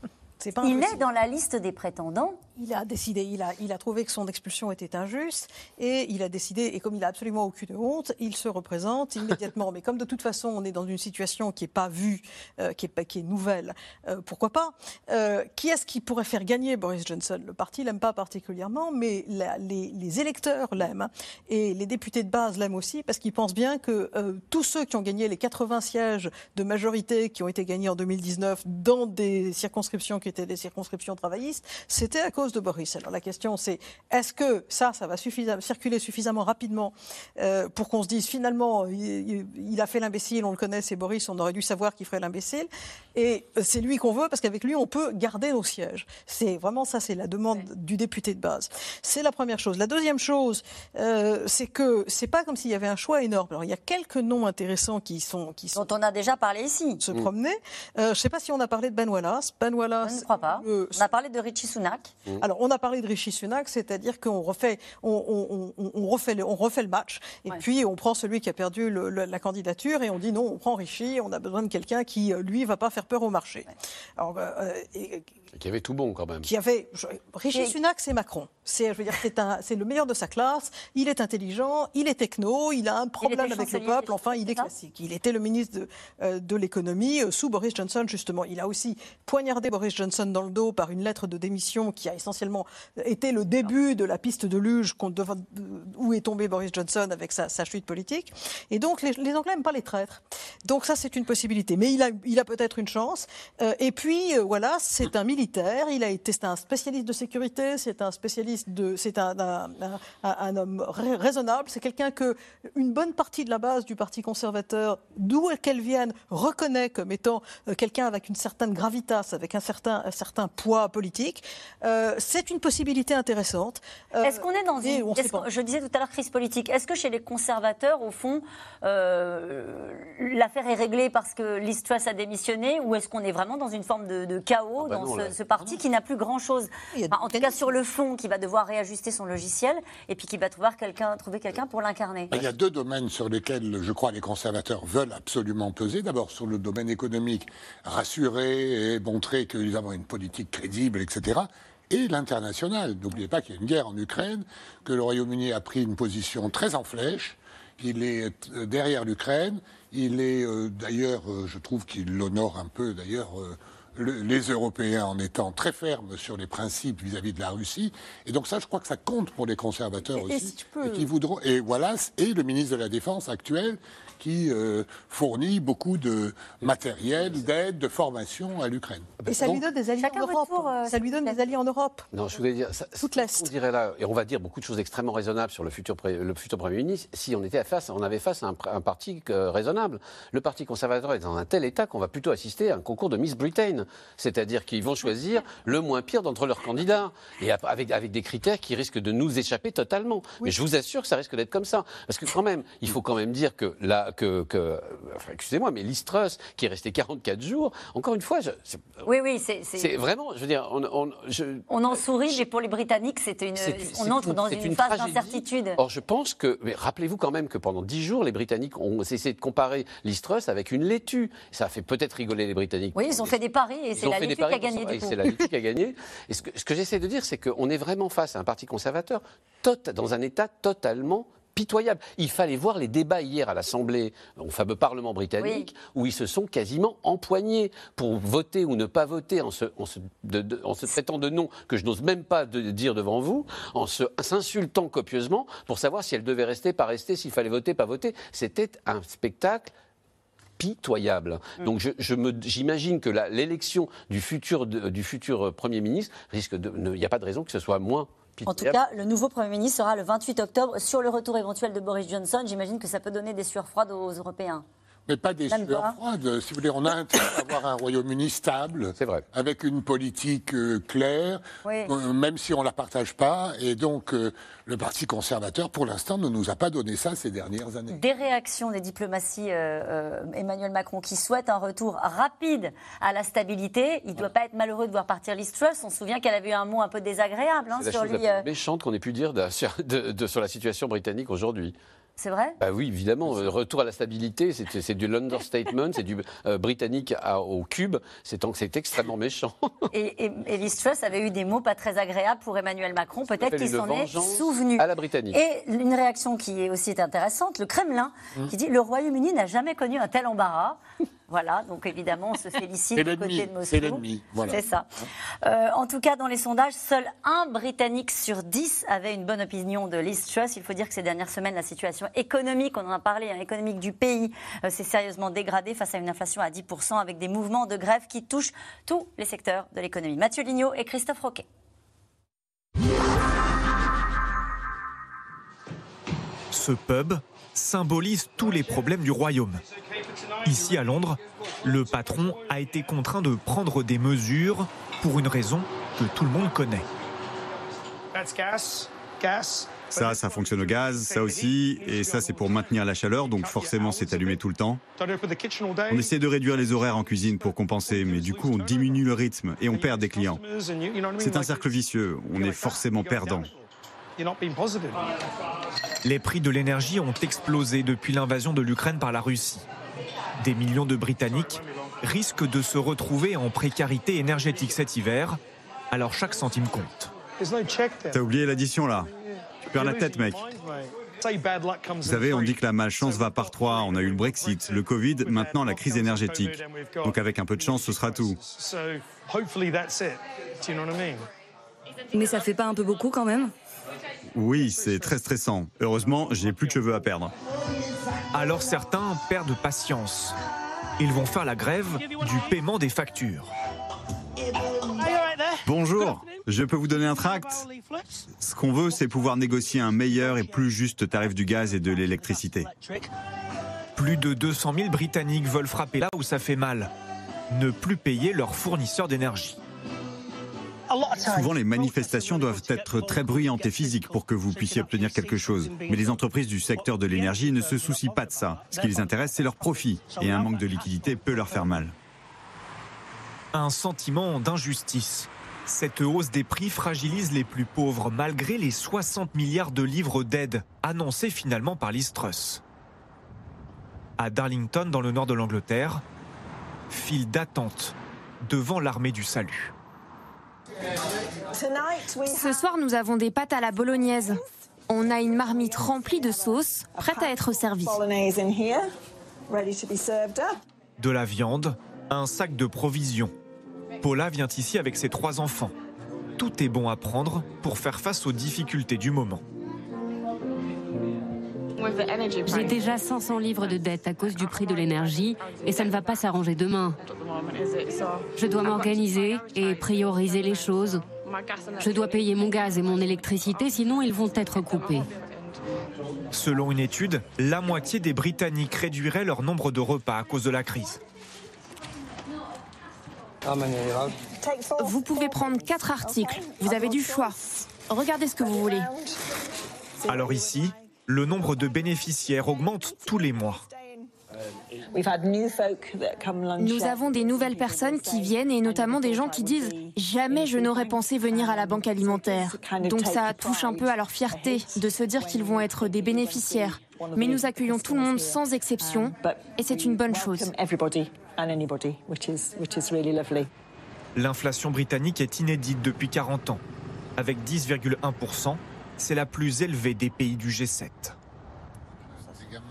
il est dans la liste des prétendants. Il a décidé, il a, il a trouvé que son expulsion était injuste et il a décidé, et comme il a absolument aucune honte, il se représente immédiatement. Mais comme de toute façon on est dans une situation qui n'est pas vue, euh, qui, est, qui est nouvelle, euh, pourquoi pas euh, Qui est-ce qui pourrait faire gagner Boris Johnson? Le parti l'aime pas particulièrement, mais les, les, électeurs l'aiment et les députés de base l'aiment aussi parce qu'ils pensent bien que tous ceux qui ont gagné les 80 sièges de majorité qui ont été gagnés en 2019 dans des circonscriptions qui étaient des circonscriptions travaillistes, c'était à cause de Boris. Alors la question c'est est-ce que ça, ça va circuler suffisamment rapidement euh, pour qu'on se dise finalement il, a fait l'imbécile, on le connaît, c'est Boris, on aurait dû savoir qu'il ferait l'imbécile. Et c'est lui qu'on veut parce qu'avec lui on peut garder nos sièges. C'est vraiment ça, c'est la demande du député de base. C'est la première chose. La deuxième chose, euh, c'est que c'est pas comme s'il y avait un choix énorme. Alors il y a quelques noms intéressants qui sont qui sont dont on a déjà parlé ici. Se promener. Euh, je sais pas si on a parlé de Ben Wallace. Ben Wallace. Je ne crois pas. on a parlé de Richie Sunak. Mm. Alors, on a parlé de Richie Sunak, c'est-à-dire qu'on refait, on, refait le, on refait le match, et puis on prend celui qui a perdu la candidature, et on dit non, on prend Richie, on a besoin de quelqu'un qui, euh, lui, va pas faire peur au marché. Alors, euh, qui avait tout bon quand même. Qui avait Richie Sunak, c'est Macron. C'est, je veux dire, c'est un, c'est le meilleur de sa classe. Il est intelligent, il est techno, il a un problème avec le peuple. Enfin, il est classique. Il était le ministre de, euh, de l'économie euh, sous Boris Johnson justement. Il a aussi poignardé Boris Johnson dans le dos par une lettre de démission qui a essentiellement été le début de la piste de luge où est tombé Boris Johnson avec sa, sa chute politique. Et donc, les, Anglais n'aiment pas les traîtres. Donc ça, c'est une possibilité. Mais il a, il a peut-être une chance. Euh, et puis, voilà, c'est un militaire il a été, c'est un spécialiste de sécurité, c'est un spécialiste de, c'est un, un, homme raisonnable. C'est quelqu'un que une bonne partie de la base du Parti conservateur, d'où qu'elle vienne, reconnaît comme étant euh, quelqu'un avec une certaine gravitas, avec un certain, un certain poids politique. Euh, c'est une possibilité intéressante. Euh, est-ce qu'on est dans une, je disais tout à l'heure crise politique. Est-ce que chez les conservateurs, au fond, l'affaire est réglée parce que Liz Truss a démissionné, ou est-ce qu'on est vraiment dans une forme de, chaos ah bah dans ce, ce parti qui n'a plus grand-chose, en tout cas sur le fond, qui va devoir réajuster son logiciel et puis qui va trouver quelqu'un trouver quelqu'un pour l'incarner. Il y a deux domaines sur lesquels, je crois, les conservateurs veulent absolument peser. D'abord, sur le domaine économique, rassurer et montrer qu'ils ont une politique crédible, etc et l'international. N'oubliez pas qu'il y a une guerre en Ukraine, que le Royaume-Uni a pris une position très en flèche, qu'il est euh, derrière l'Ukraine, il est euh, d'ailleurs, euh, je trouve qu'il l'honore un peu d'ailleurs les Européens en étant très fermes sur les principes vis-à-vis de la Russie. Et donc ça, je crois que ça compte pour les conservateurs aussi. Et, qui voudront, et Wallace et le ministre de la Défense actuel qui euh, fournit beaucoup de matériel, d'aide, de formation à l'Ukraine. Et ça lui donne des alliés en Europe. Euh, ça lui donne des alliés en Europe. Non, je voulais dire, ça, toute l'Est. On dirait là, et on va dire beaucoup de choses extrêmement raisonnables sur le futur, le futur Premier ministre, si on était face, on avait face à un, parti euh, raisonnable. Le Parti conservateur est dans un tel état qu'on va plutôt assister à un concours de Miss Britain. C'est-à-dire qu'ils vont choisir le moins pire d'entre leurs candidats. Et avec, avec des critères qui risquent de nous échapper totalement. Mais je vous assure que ça risque d'être comme ça. Parce que quand même, il faut quand même dire que que, excusez-moi, mais Listrus, qui est resté 44 jours, encore une fois, oui, oui, c'est vraiment, je veux dire, on, on, en sourit, mais pour les Britanniques, c'était une, on entre dans une, phase d'incertitude. Or, je pense que, rappelez-vous quand même que pendant 10 jours, les Britanniques ont essayé de comparer Listrus avec une laitue. Ça a fait peut-être rigoler les Britanniques. Oui, ils ont fait des paris et c'est la laitue qui a gagné. C'est la laitue qui a gagné. Et ce que, ce que j'essaie de dire, c'est qu'on est vraiment face à un parti conservateur dans un état totalement pitoyable. Il fallait voir les débats hier à l'Assemblée, au fameux Parlement britannique, où ils se sont quasiment empoignés pour voter ou ne pas voter en se, traitant de nom que je n'ose même pas dire devant vous, en s'insultant copieusement pour savoir si elle devait rester, pas rester, s'il fallait voter, pas voter. C'était un spectacle pitoyable. Mm. Donc j'imagine que l'élection du futur, du futur Premier ministre risque de... Il n'y a pas de raison que ce soit moins en tout cas, le nouveau Premier ministre sera le 28 octobre sur le retour éventuel de Boris Johnson. J'imagine que ça peut donner des sueurs froides aux Européens. Mais pas des sueurs froides. Si vous voulez, on a intérêt à avoir un Royaume-Uni stable, vrai. avec une politique euh, claire, euh, même si on ne la partage pas. Et donc, euh, le Parti conservateur, pour l'instant, ne nous a pas donné ça ces dernières années. Des réactions des diplomaties Emmanuel Macron qui souhaite un retour rapide à la stabilité. Il ne doit pas être malheureux de voir partir Liz Truss. On se souvient qu'elle avait eu un mot un peu désagréable hein, sur la chose La plus méchante qu'on ait pu dire de, sur la situation britannique aujourd'hui. C'est vrai? Bah Oui, évidemment. Retour à la stabilité, c'est du l'understatement, c'est du euh, britannique au cube. C'est extrêmement méchant. et, et, et Liz Truss avait eu des mots pas très agréables pour Emmanuel Macron. Peut-être qu'il s'en est souvenu. À la britannique. Et une réaction qui est aussi intéressante, le Kremlin, mmh. qui dit le Royaume-Uni n'a jamais connu un tel embarras. Voilà, donc évidemment, on se félicite du côté de Moscou. C'est l'ennemi, voilà. C'est ça. Euh, en tout cas, dans les sondages, seul un Britannique sur dix avait une bonne opinion de Liz Truss. Il faut dire que ces dernières semaines, la situation économique, on en a parlé, hein, économique du pays, euh, s'est sérieusement dégradée face à une inflation à 10% avec des mouvements de grève qui touchent tous les secteurs de l'économie. Mathieu Lignot et Christophe Roquet. Ce pub symbolise tous les problèmes du royaume. Ici à Londres, le patron a été contraint de prendre des mesures pour une raison que tout le monde connaît. Ça, ça fonctionne au gaz, ça aussi, et ça c'est pour maintenir la chaleur, donc forcément c'est allumé tout le temps. On essaie de réduire les horaires en cuisine pour compenser, mais du coup on diminue le rythme et on perd des clients. C'est un cercle vicieux, on est forcément perdant. Les prix de l'énergie ont explosé depuis l'invasion de l'Ukraine par la Russie. Des millions de Britanniques risquent de se retrouver en précarité énergétique cet hiver, alors chaque centime compte. T'as oublié l'addition là Tu perds la tête, mec. Vous savez, on dit que la malchance va par trois. On a eu le Brexit, le Covid, maintenant la crise énergétique. Donc avec un peu de chance, ce sera tout. Mais ça fait pas un peu beaucoup quand même? Oui, c'est très stressant. Heureusement, j'ai plus de cheveux à perdre. Alors certains perdent patience. Ils vont faire la grève du paiement des factures. Bonjour, je peux vous donner un tract Ce qu'on veut, c'est pouvoir négocier un meilleur et plus juste tarif du gaz et de l'électricité. Plus de 200 000 Britanniques veulent frapper là où ça fait mal. Ne plus payer leurs fournisseurs d'énergie. Souvent, les manifestations doivent être très bruyantes et physiques pour que vous puissiez obtenir quelque chose. Mais les entreprises du secteur de l'énergie ne se soucient pas de ça. Ce qui les intéresse, c'est leur profit. Et un manque de liquidité peut leur faire mal. Un sentiment d'injustice. Cette hausse des prix fragilise les plus pauvres malgré les 60 milliards de livres d'aide annoncés finalement par l'Istrus. À Darlington, dans le nord de l'Angleterre, file d'attente devant l'armée du salut. Ce soir, nous avons des pâtes à la bolognaise. On a une marmite remplie de sauce, prête à être servie. De la viande, un sac de provisions. Paula vient ici avec ses trois enfants. Tout est bon à prendre pour faire face aux difficultés du moment. J'ai déjà 500 livres de dette à cause du prix de l'énergie et ça ne va pas s'arranger demain. Je dois m'organiser et prioriser les choses. Je dois payer mon gaz et mon électricité, sinon ils vont être coupés. Selon une étude, la moitié des Britanniques réduiraient leur nombre de repas à cause de la crise. Vous pouvez prendre quatre articles. Vous avez du choix. Regardez ce que vous voulez. Alors ici, le nombre de bénéficiaires augmente tous les mois. Nous avons des nouvelles personnes qui viennent et notamment des gens qui disent jamais je n'aurais pensé venir à la banque alimentaire. Donc ça touche un peu à leur fierté de se dire qu'ils vont être des bénéficiaires. Mais nous accueillons tout le monde sans exception et c'est une bonne chose. L'inflation britannique est inédite depuis 40 ans. Avec 10,1%, c'est la plus élevée des pays du G7.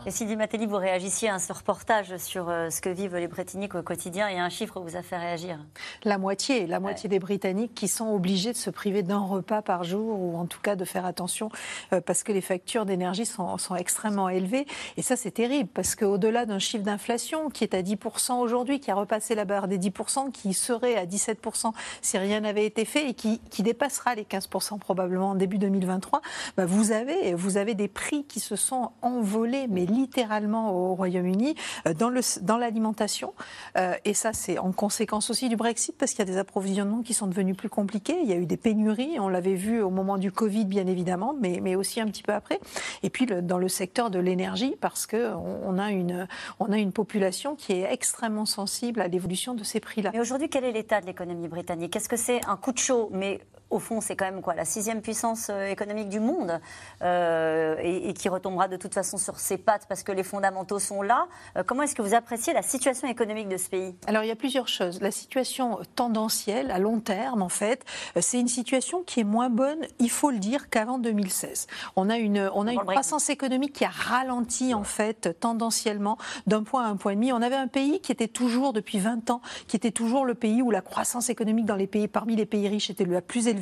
Et Sylvie Matelli, vous réagissiez à ce reportage sur euh, ce que vivent les Britanniques au quotidien et un chiffre vous a fait réagir? La moitié, la moitié des Britanniques qui sont obligés de se priver d'un repas par jour ou en tout cas de faire attention euh, parce que les factures d'énergie sont, sont, extrêmement élevées. Et ça, c'est terrible parce qu'au-delà d'un chiffre d'inflation qui est à 10% aujourd'hui, qui a repassé la barre des 10%, qui serait à 17% si rien n'avait été fait et qui, qui, dépassera les 15% probablement en début 2023, bah vous, avez, vous avez des prix qui se sont envolés, mais littéralement au Royaume-Uni euh, dans l'alimentation. Dans euh, et ça, c'est en conséquence aussi du Brexit parce qu'il y a des approvisionnements qui sont devenus plus compliqués. Il y a eu des pénuries, on l'avait vu au moment du Covid, bien évidemment, mais, mais aussi un petit peu après. Et puis le, dans le secteur de l'énergie parce qu'on on a, une, a une population qui est extrêmement sensible à l'évolution de ces prix-là. Mais aujourd'hui, quel est l'état de l'économie britannique? Est-ce que c'est un coup de chaud, mais au fond, c'est quand même quoi la sixième puissance euh, économique du monde euh, et, et, qui retombera de toute façon sur ses pattes parce que les fondamentaux sont là. Euh, comment est-ce que vous appréciez la situation économique de ce pays? Alors, il y a plusieurs choses. La situation tendancielle, à long terme, en fait, c'est une situation qui est moins bonne, il faut le dire, qu'avant 2016. On a une, on a une croissance économique qui a ralenti, en fait, tendanciellement, d'un point à un point et demi. On avait un pays qui était toujours, depuis 20 ans, qui était toujours le pays où la croissance économique dans les pays, parmi les pays riches, était la plus élevée.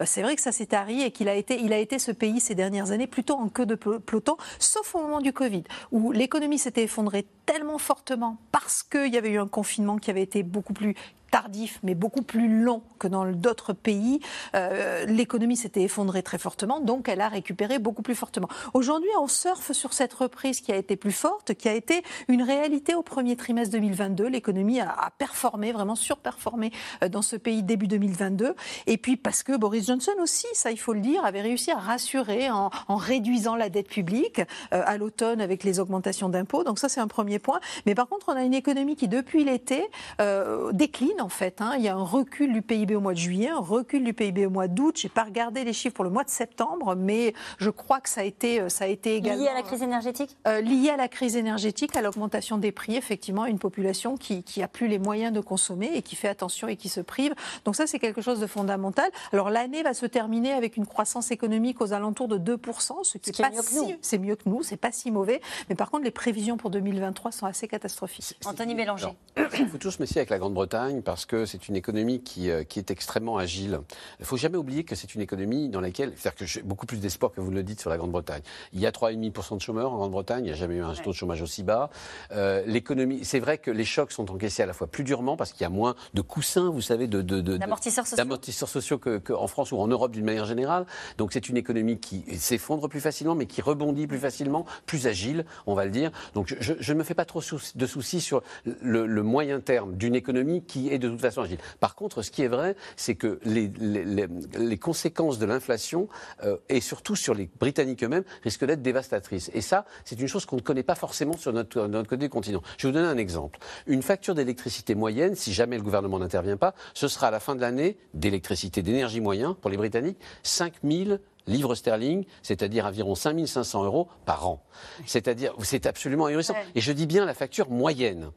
Euh, c'est vrai que ça s'est tari et qu'il a été, a été ce pays ces dernières années plutôt en queue de peloton, sauf au moment du Covid, où l'économie s'était effondrée tellement fortement parce qu'il y avait eu un confinement qui avait été beaucoup plus tardif, mais beaucoup plus long que dans d'autres pays. Euh, L'économie s'était effondrée très fortement, donc elle a récupéré beaucoup plus fortement. Aujourd'hui, on surfe sur cette reprise qui a été plus forte, qui a été une réalité au premier trimestre 2022. L'économie a, a, performé, vraiment surperformé euh, dans ce pays début 2022. Et puis parce que Boris Johnson aussi, ça il faut le dire, avait réussi à rassurer en, en réduisant la dette publique euh, à l'automne avec les augmentations d'impôts. Donc ça c'est un premier point. Mais par contre, on a une économie qui depuis l'été euh, décline en fait. Hein. Il y a un recul du PIB au mois de juillet, un recul du PIB au mois d'août. J'ai pas regardé les chiffres pour le mois de septembre, mais je crois que ça a été, ça a été également lié à la crise énergétique? Euh, lié à la crise énergétique, à l'augmentation des prix, effectivement, une population qui, qui a plus les moyens de consommer et qui fait attention et qui se prive. Donc ça, c'est quelque chose de fondamental. Alors l'année va se terminer avec une croissance économique aux alentours de 2%, ce qui, ce est, est, pas si, c'est mieux que nous, c'est pas si mauvais. Mais par contre, les prévisions pour 2023 sont assez catastrophiques. Anthony Bélanger. Il faut toujours se méfier avec la Grande-Bretagne parce que c'est une économie qui, euh, qui, est extrêmement agile. Il ne faut jamais oublier que c'est une économie dans laquelle, c'est-à-dire que j'ai beaucoup plus d'espoir que vous le dites sur la Grande-Bretagne. Il y a 3,5% de chômeurs en Grande-Bretagne, il n'y a jamais eu un taux de chômage aussi bas. Euh, l'économie, c'est vrai que les chocs sont encaissés à la fois plus durement parce qu'il y a moins de coussins, vous savez, de, de, de d'amortisseurs sociaux, d'amortisseurs sociaux que, que, en France ou en Europe d'une manière générale. Donc c'est une économie qui s'effondre plus facilement, mais qui rebondit plus facilement, plus agile, on va le dire. Donc je, je ne me fais pas trop de soucis sur le, le moyen terme d'une économie qui est de toute façon agile. Par contre, ce qui est vrai, c'est que les, conséquences de l'inflation, euh, et surtout sur les Britanniques eux-mêmes, risquent d'être dévastatrices. Et ça, c'est une chose qu'on ne connaît pas forcément sur notre, notre côté du continent. Je vais vous donner un exemple. Une facture d'électricité moyenne, si jamais le gouvernement n'intervient pas, ce sera à la fin de l'année d'électricité, d'énergie moyen pour les Britanniques, 5 000 livres sterling, c'est-à-dire environ 5500 euros par an. C'est-à-dire, c'est absolument ahurissant. Et je dis bien la facture moyenne.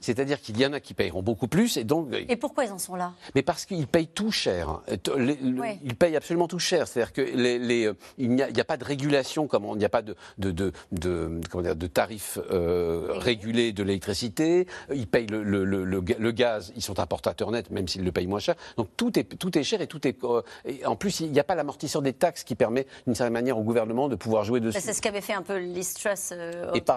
C'est-à-dire qu'il y en a qui payeront beaucoup plus et donc. Et pourquoi ils en sont là? Mais parce qu'ils payent tout cher. Ils payent absolument tout cher. C'est-à-dire que les, euh, il n'y a, pas de régulation, comme il n'y a pas de, de, de, de tarifs euh, régulés de l'électricité. Ils payent le, le, le, gaz. Ils sont importateurs nets, même s'ils le payent moins cher. Donc tout est, tout est cher et tout est. Euh, et en plus, il n'y a pas l'amortisseur des taxes qui permet, d'une certaine manière, au gouvernement de pouvoir jouer dessus. C'est ce qu'avait fait un peu Liz Truss,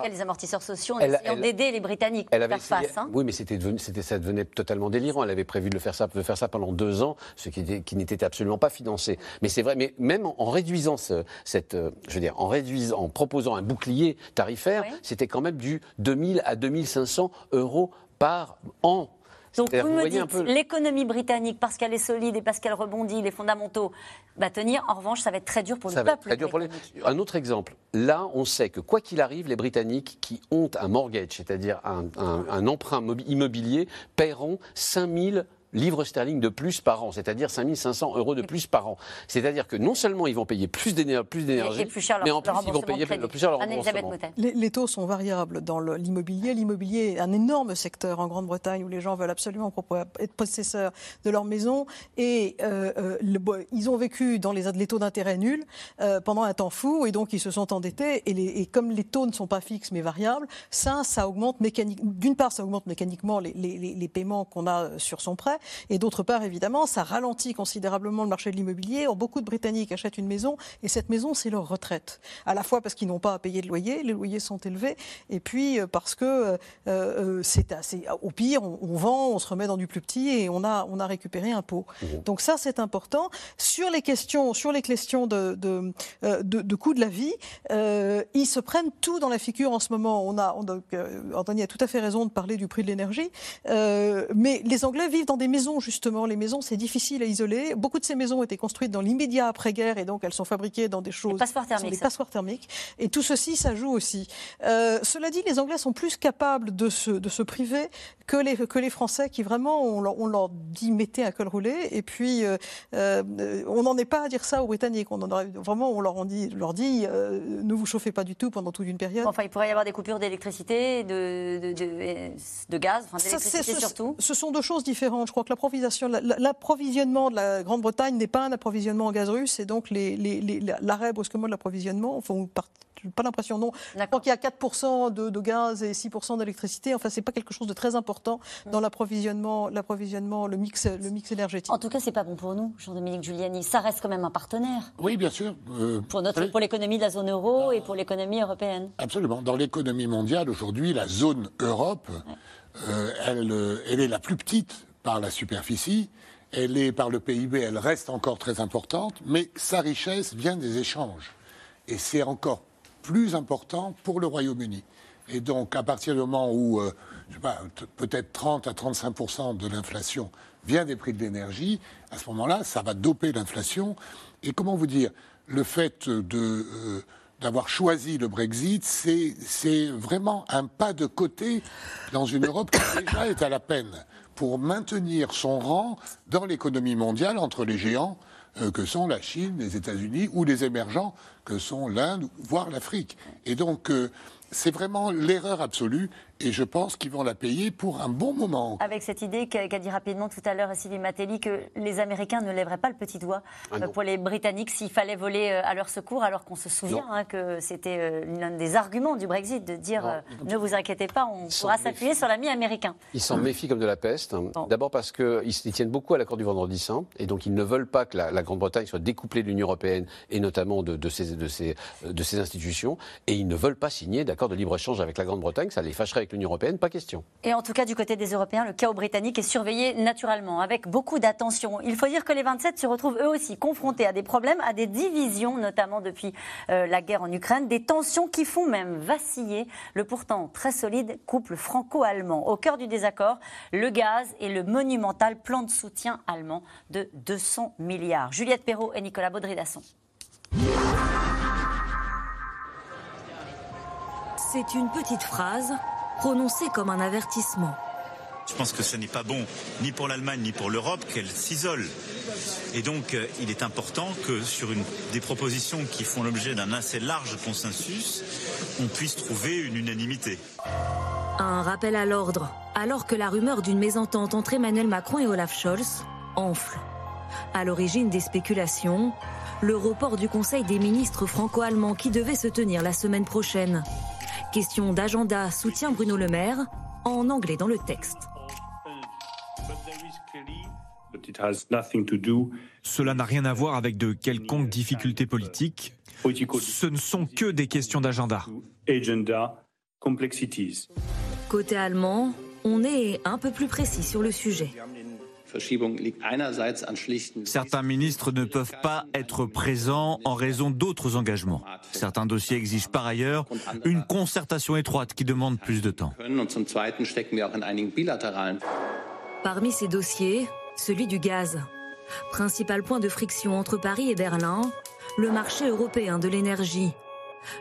les amortisseurs sociaux, en essayant d'aider les Britanniques. Elle avait Hein. Oui, mais c'était ça devenait totalement délirant. Elle avait prévu de faire ça, de faire ça pendant deux ans, ce qui, n'était absolument pas financé. Mais c'est vrai, mais même en, réduisant cette, euh, je veux dire, en réduisant, en proposant un bouclier tarifaire, c'était quand même du 2000 à 2500 euros par an. Donc vous, me dites, l'économie britannique, parce qu'elle est solide et parce qu'elle rebondit, les fondamentaux, va tenir. En revanche, ça va être très dur pour le peuple. Très dur pour les... Un autre exemple. Là, on sait que quoi qu'il arrive, les Britanniques qui ont un mortgage, c'est-à-dire un, un emprunt immobilier, paieront 5000 livres sterling de plus par an, c'est-à-dire 5500 euros de plus par an. C'est-à-dire que non seulement ils vont payer plus d'énergie, mais en plus ils vont payer plus cher leur remboursement. Les, les, taux sont variables dans l'immobilier. L'immobilier est un énorme secteur en Grande-Bretagne où les gens veulent absolument être possesseurs de leur maison et euh, euh, le, ils ont vécu dans les, les taux d'intérêt nuls euh, pendant un temps fou et donc ils se sont endettés et, les, et, comme les taux ne sont pas fixes mais variables, ça, ça augmente mécaniquement. D'une part, ça augmente mécaniquement les, les paiements qu'on a sur son prêt et d'autre part, évidemment, ça ralentit considérablement le marché de l'immobilier. Beaucoup de Britanniques achètent une maison et cette maison, c'est leur retraite. À la fois parce qu'ils n'ont pas à payer de loyer, les loyers sont élevés, et puis euh, parce que euh, euh, c'est assez. Au pire, on, vend, on se remet dans du plus petit et on a, on a récupéré un pot. Mmh. Donc ça, c'est important. Sur les questions, sur les questions de, de, de, coût de la vie, ils se prennent tout dans la figure en ce moment. On a, Anthony a tout à fait raison de parler du prix de l'énergie, mais les Anglais vivent dans des maisons justement. Les maisons, c'est difficile à isoler. Beaucoup de ces maisons ont été construites dans l'immédiat après-guerre et donc elles sont fabriquées dans des choses. Les passoires thermiques. Des passoires thermiques. Et tout ceci, ça joue aussi. Euh, cela dit, les Anglais sont plus capables de se, de se priver que les, que les Français qui vraiment, on leur, on leur dit mettez un col roulé. Et puis, euh, euh, on n'en est pas à dire ça aux Britanniques. On en vraiment, on leur dit, leur dit ne vous chauffez pas du tout pendant toute une période. Enfin, il pourrait y avoir des coupures d'électricité, de, de, de, gaz, enfin, d'électricité surtout. Ce sont deux choses différentes. Je crois la l'approvisionnement de la Grande-Bretagne n'est pas un approvisionnement en gaz russe, et donc l'arrêt brusquement de l'approvisionnement, enfin, pas l'impression, non. Je crois qu'il y a 4% de, gaz et 6% d'électricité. Enfin, c'est pas quelque chose de très important dans l'approvisionnement, l'approvisionnement, le mix, le mix énergétique. En tout cas, c'est pas bon pour nous, Jean-Dominique Giuliani. Ça reste quand même un partenaire. Oui, bien sûr. Euh, pour notre, pour l'économie de la zone euro et pour l'économie européenne. Absolument. Dans l'économie mondiale aujourd'hui, la zone Europe, euh, elle, euh, elle est la plus petite par la superficie. Elle est par le PIB, elle reste encore très importante, mais sa richesse vient des échanges. Et c'est encore plus important pour le Royaume-Uni. Et donc, à partir du moment où, euh, je sais pas, peut-être 30 à 35 de l'inflation vient des prix de l'énergie, à ce moment-là, ça va doper l'inflation. Et comment vous dire, le fait de euh, d'avoir choisi le Brexit, c'est vraiment un pas de côté dans une Europe qui déjà est à la peine pour maintenir son rang dans l'économie mondiale entre les géants euh, que sont la Chine, les États-Unis ou les émergents que sont l'Inde, voire l'Afrique. Et donc, euh, c'est vraiment l'erreur absolue et je pense qu'ils vont la payer pour un bon moment. Avec cette idée qu'a dit rapidement tout à l'heure Sylvie Matelli que les Américains ne lèveraient pas le petit doigt ah euh, pour les Britanniques s'il fallait voler euh, à leur secours, alors qu'on se souvient hein, que c'était euh, l'un des arguments du Brexit de dire ne vous inquiétez pas, on pourra s'appuyer sur l'ami américain. Ils s'en méfient comme de la peste. D'abord parce qu'ils tiennent beaucoup à l'accord du vendredi saint et donc ils ne veulent pas que la, Grande-Bretagne soit découplée de l'Union européenne et notamment de, de, ses, de, ses, de ses institutions et ils ne veulent pas signer d'accord de libre-échange avec la Grande-Bretagne, ça les fâcherait avec l'Union européenne, pas question. Et en tout cas, du côté des Européens, le chaos britannique est surveillé naturellement, avec beaucoup d'attention. Il faut dire que les 27 se retrouvent eux aussi confrontés à des problèmes, à des divisions, notamment depuis euh, la guerre en Ukraine, des tensions qui font même vaciller le pourtant très solide couple franco-allemand. Au cœur du désaccord, le gaz et le monumental plan de soutien allemand de 200 milliards. Juliette Perrault et Nicolas Baudry-Dasson. C'est une petite phrase prononcée comme un avertissement. Je pense que ce n'est pas bon ni pour l'Allemagne ni pour l'Europe qu'elle s'isole. Et donc, euh, il est important que sur une, des propositions qui font l'objet d'un assez large consensus, on puisse trouver une unanimité. Un rappel à l'ordre, alors que la rumeur d'une mésentente entre Emmanuel Macron et Olaf Scholz enfle. À l'origine des spéculations, le report du Conseil des ministres franco-allemands qui devait se tenir la semaine prochaine. Question d'agenda, soutient Bruno Le Maire, en anglais dans le texte. Cela n'a rien à voir avec de quelconques difficultés politiques. Ce ne sont que des questions d'agenda. Côté allemand, on est un peu plus précis sur le sujet. Certains ministres ne peuvent pas être présents en raison d'autres engagements. Certains dossiers exigent par ailleurs une concertation étroite qui demande plus de temps. Parmi ces dossiers, celui du gaz. Principal point de friction entre Paris et Berlin, le marché européen de l'énergie.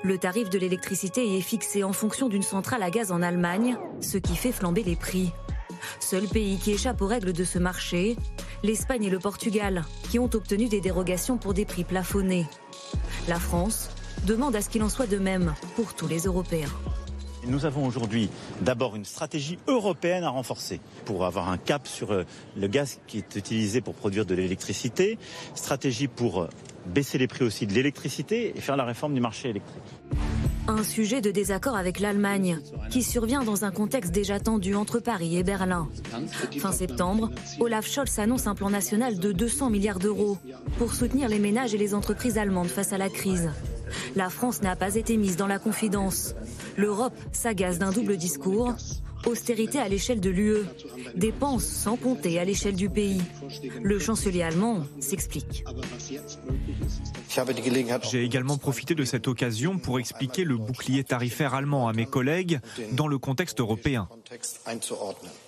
Le tarif de l'électricité est fixé en fonction d'une centrale à gaz en Allemagne, ce qui fait flamber les prix. Seul pays qui échappe aux règles de ce marché, l'Espagne et le Portugal, qui ont obtenu des dérogations pour des prix plafonnés. La France demande à ce qu'il en soit de même pour tous les Européens. Nous avons aujourd'hui d'abord une stratégie européenne à renforcer pour avoir un cap sur euh, le gaz qui est utilisé pour produire de l'électricité, stratégie pour euh, baisser les prix aussi de l'électricité et faire la réforme du marché électrique. Un sujet de désaccord avec l'Allemagne, qui survient dans un contexte déjà tendu entre Paris et Berlin. Fin septembre, Olaf Scholz annonce un plan national de 200 milliards d'euros pour soutenir les ménages et les entreprises allemandes face à la crise. La France n'a pas été mise dans la confidence. L'Europe s'agace d'un double discours. Austérité à l'échelle de l'UE, dépenses sans compter à l'échelle du pays. Le chancelier allemand s'explique. J'ai également profité de cette occasion pour expliquer le bouclier tarifaire allemand à mes collègues dans le contexte européen.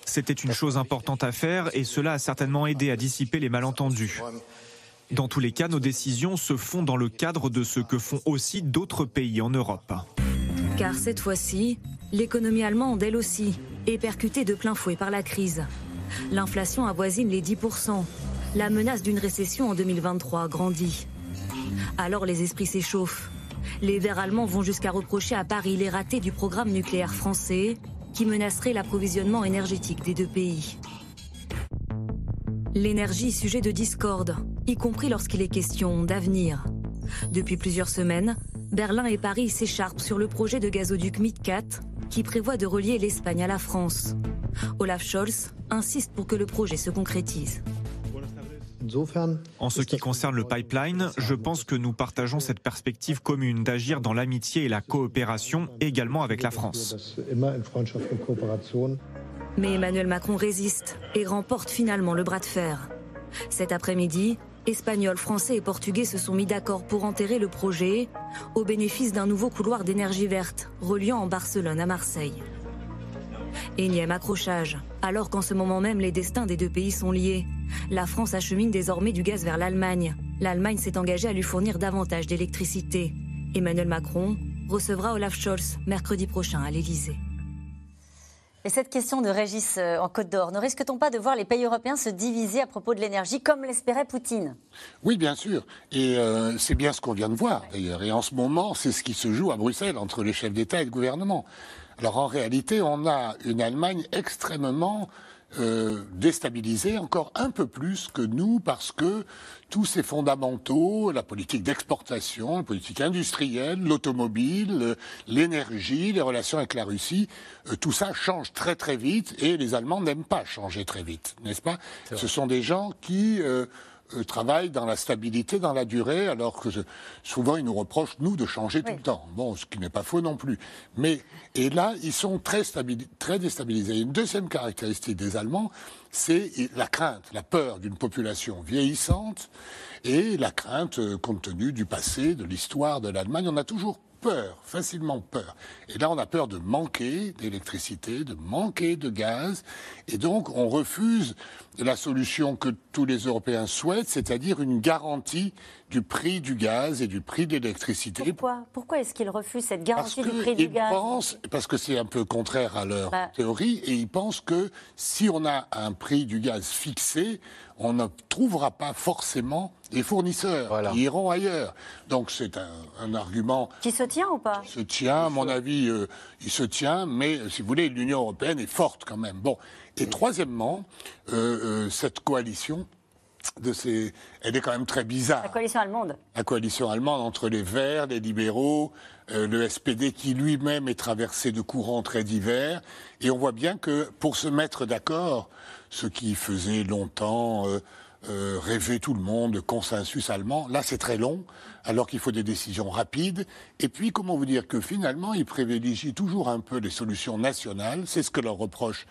C'était une chose importante à faire et cela a certainement aidé à dissiper les malentendus. Dans tous les cas, nos décisions se font dans le cadre de ce que font aussi d'autres pays en Europe. Car cette fois-ci, l'économie allemande, elle aussi, est percutée de plein fouet par la crise. L'inflation avoisine les 10%. La menace d'une récession en 2023 grandit. Alors les esprits s'échauffent. Les Verts allemands vont jusqu'à reprocher à Paris les ratés du programme nucléaire français qui menacerait l'approvisionnement énergétique des deux pays. L'énergie sujet de discorde, y compris lorsqu'il est question d'avenir. Depuis plusieurs semaines, Berlin et Paris s'écharpent sur le projet de gazoduc MidCat qui prévoit de relier l'Espagne à la France. Olaf Scholz insiste pour que le projet se concrétise. En ce qui concerne le pipeline, je pense que nous partageons cette perspective commune d'agir dans l'amitié et la coopération également avec la France. Mais Emmanuel Macron résiste et remporte finalement le bras de fer. Cet après-midi, Espagnols, Français et Portugais se sont mis d'accord pour enterrer le projet au bénéfice d'un nouveau couloir d'énergie verte reliant en Barcelone à Marseille. Énième accrochage, alors qu'en ce moment même les destins des deux pays sont liés. La France achemine désormais du gaz vers l'Allemagne. L'Allemagne s'est engagée à lui fournir davantage d'électricité. Emmanuel Macron recevra Olaf Scholz mercredi prochain à l'Élysée. Et cette question de Régis euh, en Côte d'Or, ne risque-t-on pas de voir les pays européens se diviser à propos de l'énergie comme l'espérait Poutine? Oui, bien sûr. Et euh, c'est bien ce qu'on vient de voir d'ailleurs. Et en ce moment, c'est ce qui se joue à Bruxelles entre les chefs d'État et de gouvernement. Alors en réalité, on a une Allemagne extrêmement euh, encore un peu plus que nous, parce que tous ces fondamentaux, la politique d'exportation, la politique industrielle, l'automobile, euh, l'énergie, les relations avec la Russie, euh, tout ça change très très vite et les Allemands n'aiment pas changer très vite, n'est-ce pas? Ce sont des gens qui euh, travaillent dans la stabilité, dans la durée, alors que souvent ils nous reprochent, nous, de changer tout le temps. Bon, ce qui n'est pas faux non plus. Mais, et là, ils sont très, très déstabilisés. Une deuxième caractéristique des Allemands, c'est la crainte, la peur d'une population vieillissante et la crainte, euh, compte tenu du passé, de l'histoire de l'Allemagne. On a toujours peur, facilement peur. Et là, on a peur de manquer d'électricité, de manquer de gaz. Et donc, on refuse la solution que tous les Européens souhaitent, c'est-à-dire une garantie du prix du gaz et du prix de l'électricité. Pourquoi Pourquoi est-ce qu'ils refusent cette garantie Parce du prix du gaz pensent, parce que c'est un peu contraire à leur Bah. théorie, et ils pensent que si on a un prix du gaz fixé, on ne trouvera pas forcément des fournisseurs qui iront ailleurs. Donc c'est un, un argument Qui se tient ou pas qui se tient, à mon avis, euh, il se tient, mais euh, si vous voulez, l'Union européenne est forte quand même. Bon. Et troisièmement, euh, euh, cette coalition, de ces, elle est quand même très bizarre La coalition allemande. la coalition allemande entre les Verts, les libéraux, euh, le SPD qui lui-même est traversé de courants très divers. Et on voit bien que pour se mettre d'accord, ce qui faisait longtemps euh, euh, rêver tout le monde, le consensus allemand, là c'est très long, alors qu'il faut des décisions rapides. Et puis, comment vous dire que finalement, ils privilégient toujours un peu les solutions nationales, c'est ce que leur reproche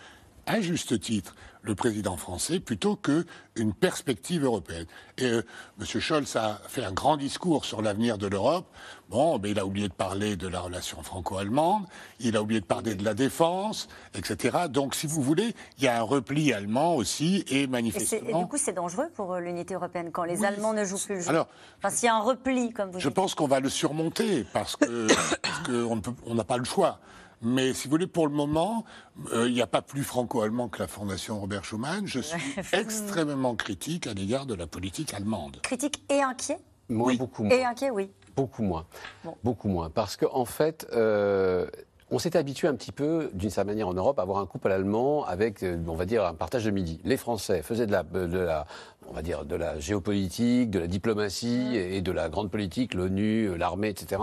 à juste titre le président français plutôt qu'une perspective européenne. Et euh, M. Scholz a fait un grand discours sur l'avenir de l'Europe. Bon, mais il a oublié de parler de la relation franco-allemande, il a oublié de parler de la défense, etc. Donc, si vous voulez, il y a un repli allemand aussi, et Et, c'est- et manifestement... du coup, c'est dangereux pour euh, l'unité européenne quand les Allemands ne jouent plus le jeu. Alors, enfin, s'il y a un repli, comme vous Je dites. pense qu'on va le surmonter parce qu'on on n'a pas le choix. Mais si vous voulez, pour le moment, euh, il n'y a pas plus franco-allemand que la Fondation Robert Schuman. Je suis extrêmement critique à l'égard de la politique allemande. Critique et inquiet Moi, beaucoup moins. Et inquiet, oui. Beaucoup moins. Bon. Beaucoup moins. Parce qu'en en fait, euh, on s'est habitué un petit peu, d'une certaine manière en Europe, à avoir un couple allemand avec, euh, on va dire, un partage de midi. Les Français faisaient de la, de la on va dire, de la géopolitique, de la diplomatie et de la grande politique, l'ONU, euh, l'armée, etc.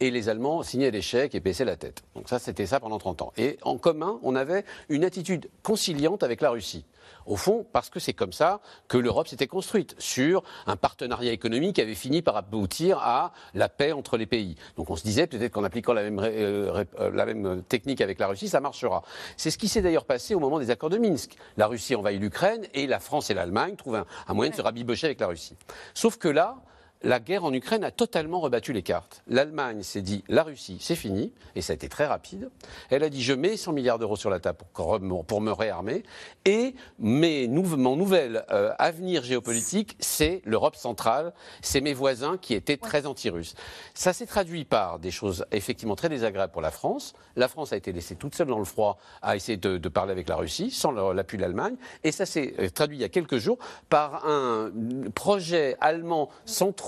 Et les Allemands signaient chèques et baissaient la tête. Donc ça, c'était ça pendant 30 ans. Et en commun, on avait une attitude conciliante avec la Russie. Au fond, parce que c'est comme ça que l'Europe s'était construite, sur un partenariat économique qui avait fini par aboutir à la paix entre les pays. Donc on se disait peut-être qu'en appliquant la même, euh, euh, la même technique avec la Russie, ça marchera. C'est ce qui s'est d'ailleurs passé au moment des accords de Minsk. La Russie envahit l'Ukraine et la France et l'Allemagne trouvent un, un moyen de se rabibocher avec la Russie. Sauf que là, la guerre en Ukraine a totalement rebattu les cartes. L'Allemagne s'est dit la Russie, c'est fini, et ça a été très rapide. Elle a dit je mets 100 milliards d'euros sur la table pour, me réarmer, et mes mon nouvel euh, avenir géopolitique, c'est l'Europe centrale, c'est mes voisins qui étaient très anti-russes. Ça s'est traduit par des choses effectivement très désagréables pour la France. La France a été laissée toute seule dans le froid à essayer de, de parler avec la Russie, sans l'appui de l'Allemagne, et ça s'est euh, traduit il y a quelques jours par un projet allemand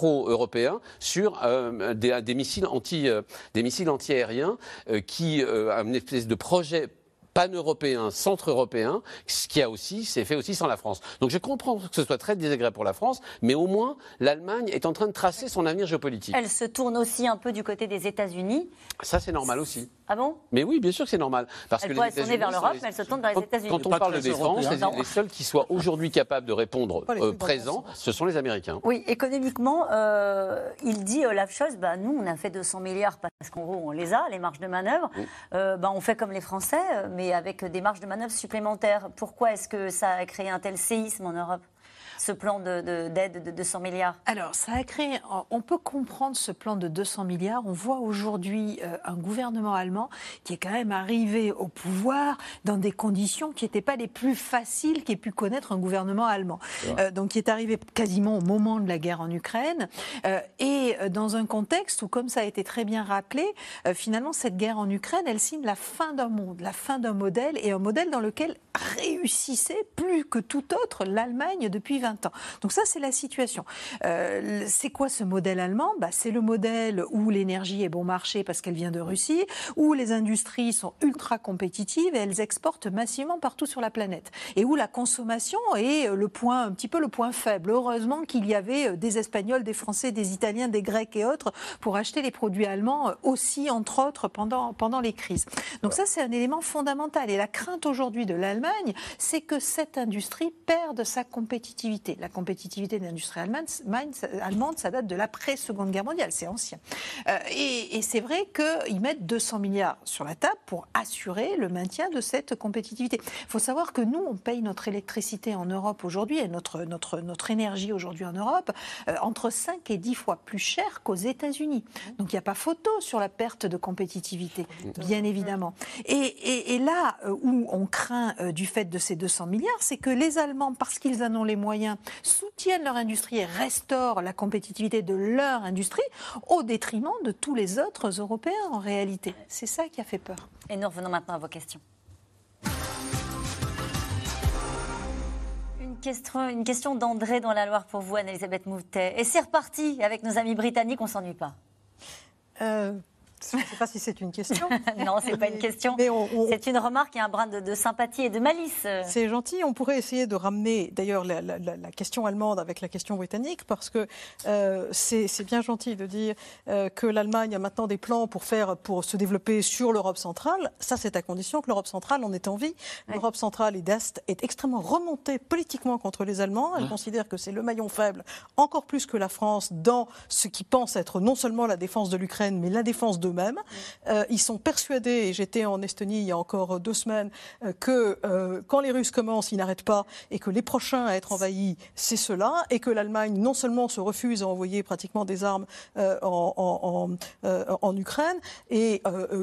centro-européen sur euh, des, des missiles anti, euh, des missiles anti-aériens euh, qui a une espèce de projet pan-européen, centre-européen, ce qui a aussi, c'est fait aussi sans la France. Donc je comprends que ce soit très désagréable pour la France, mais au moins l'Allemagne est en train de tracer son avenir géopolitique. Elle se tourne aussi un peu du côté des États-Unis. Ça c'est normal aussi. Ah bon? Mais oui, bien sûr que c'est normal. Parce Elle que pourrait les se tourner vers l'Europe, mais elle se tourne vers les Quand- États-Unis. Quand on parle de défense, les, seuls qui soient aujourd'hui capables de répondre euh, présents, ce sont les Américains. Oui, économiquement, euh, il dit Olaf Scholz, bah, nous, on a fait 200 milliards parce qu'en gros, on les a, les marges de manœuvre. Euh, bah, on fait comme les Français, euh, mais avec des marges de manœuvre supplémentaires. Pourquoi est-ce que ça a créé un tel séisme en Europe, ce plan d'aide de, d'aide de 200 milliards? Alors, ça a créé. On peut comprendre ce plan de 200 milliards. On voit aujourd'hui euh, un gouvernement allemand qui est quand même arrivé au pouvoir dans des conditions qui n'étaient pas les plus faciles qu'ait pu connaître un gouvernement allemand. Euh, donc, qui est arrivé quasiment au moment de la guerre en Ukraine euh, et dans un contexte où, comme ça a été très bien rappelé, euh, finalement, cette guerre en Ukraine, elle signe la fin d'un monde, la fin d'un modèle et un modèle dans lequel réussissait plus que tout autre l'Allemagne depuis 20 ans. Donc ça, c'est la situation. Euh, c'est quoi ce modèle allemand? Bah, C'est le modèle où l'énergie est bon marché parce qu'elle vient de Russie, où les industries sont ultra compétitives et elles exportent massivement partout sur la planète, et où la consommation est le point, un petit peu le point faible. Heureusement qu'il y avait euh, des Espagnols, des Français, des Italiens, des Grecs et autres pour acheter les produits allemands euh, aussi, entre autres, pendant, pendant les crises. Donc ça, c'est un élément fondamental. Et la crainte aujourd'hui de l'Allemagne, c'est que cette industrie perde sa compétitivité La compétitivité de l'industrie allemande, allemande, ça date de l'après-seconde guerre mondiale, c'est ancien. Euh, et, c'est vrai qu'ils mettent 200 milliards sur la table pour assurer le maintien de cette compétitivité. Il faut savoir que nous, on paye notre électricité en Europe aujourd'hui et notre, notre, notre énergie aujourd'hui en Europe euh, entre 5 et 10 fois plus cher qu'aux États-Unis. Donc il n'y a pas photo sur la perte de compétitivité, bien évidemment. Et, là euh, où on craint du fait de ces 200 milliards, c'est que les Allemands, parce qu'ils en ont les moyens, soutiennent leur industrie et restaurent la compétitivité de leur industrie au détriment de tous les autres Européens en réalité. C'est ça qui a fait peur. Et nous revenons maintenant à vos questions. Une question, une question d'André dans la Loire pour vous, Anne-Elisabeth Moutet. Et c'est reparti avec nos amis britanniques, on s'ennuie pas. Euh, je ne sais pas si c'est une question. non, ce n'est pas une question. C'est une remarque et un brin de, sympathie et de malice. C'est gentil. On pourrait essayer de ramener d'ailleurs la, question allemande avec la question britannique parce que euh, c'est bien gentil de dire euh, que l'Allemagne a maintenant des plans pour, faire, pour se développer sur l'Europe centrale. Ça, c'est à condition que l'Europe centrale en ait envie. L'Europe centrale et d'Est est extrêmement remontée politiquement contre les Allemands. Elle considère que c'est le maillon faible, encore plus que la France, dans ce qui pense être non seulement la défense de l'Ukraine, mais la défense de euh, ils sont persuadés, et j'étais en Estonie il y a encore deux semaines, euh, que euh, quand les Russes commencent, ils n'arrêtent pas, et que les prochains à être envahis, c'est ceux-là, et que l'Allemagne non seulement se refuse à envoyer pratiquement des armes en, en, Ukraine, et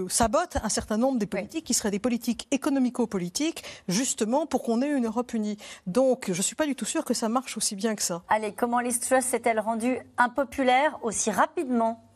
sabote un certain nombre des politiques qui seraient des politiques économico-politiques, justement pour qu'on ait une Europe unie. Donc je ne suis pas du tout sûre que ça marche aussi bien que ça. Allez, comment Liz s'est-elle rendue impopulaire aussi rapidement?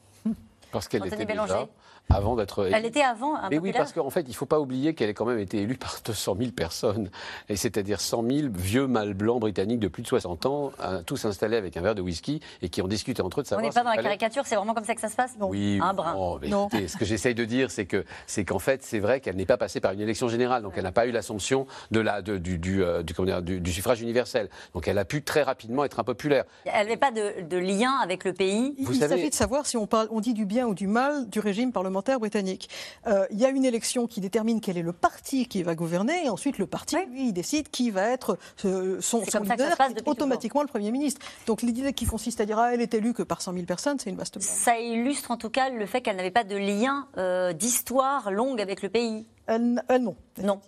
Parce qu'elle était déjà avant d'être. Elle était avant. Mais oui, parce qu'en fait, il ne faut pas oublier qu'elle a quand même été élue par 200 000 personnes, et c'est-à-dire 100 000 vieux mâles blancs britanniques de plus de 60 ans, euh, tous installés avec un verre de whisky et qui ont discuté entre eux de savoir. On n'est pas dans la caricature, c'est vraiment comme ça que ça se passe. Non. Oui. Un brin. non. ce que j'essaye de dire, c'est que c'est qu'en fait, c'est vrai qu'elle n'est pas passée par une élection générale, donc elle n'a pas eu l'assomption de la du, du, euh, du, du, suffrage universel. Donc elle a pu très rapidement être impopulaire. Elle n'avait pas de, de, lien avec le pays. Vous il s'agit de savoir si on, parle, on dit du bien ou du mal du régime parlementaire britannique. Euh, il y a une élection qui détermine quel est le parti qui va gouverner, et ensuite le parti, lui, il décide qui va être euh, son, leader, automatiquement le Premier ministre. Donc l'idée qui consiste à dire ah, elle est élue que par 100 000 personnes, c'est une vaste blague. Ça illustre en tout cas le fait qu'elle n'avait pas de lien euh, d'histoire longue avec le pays. Elle, non. Non.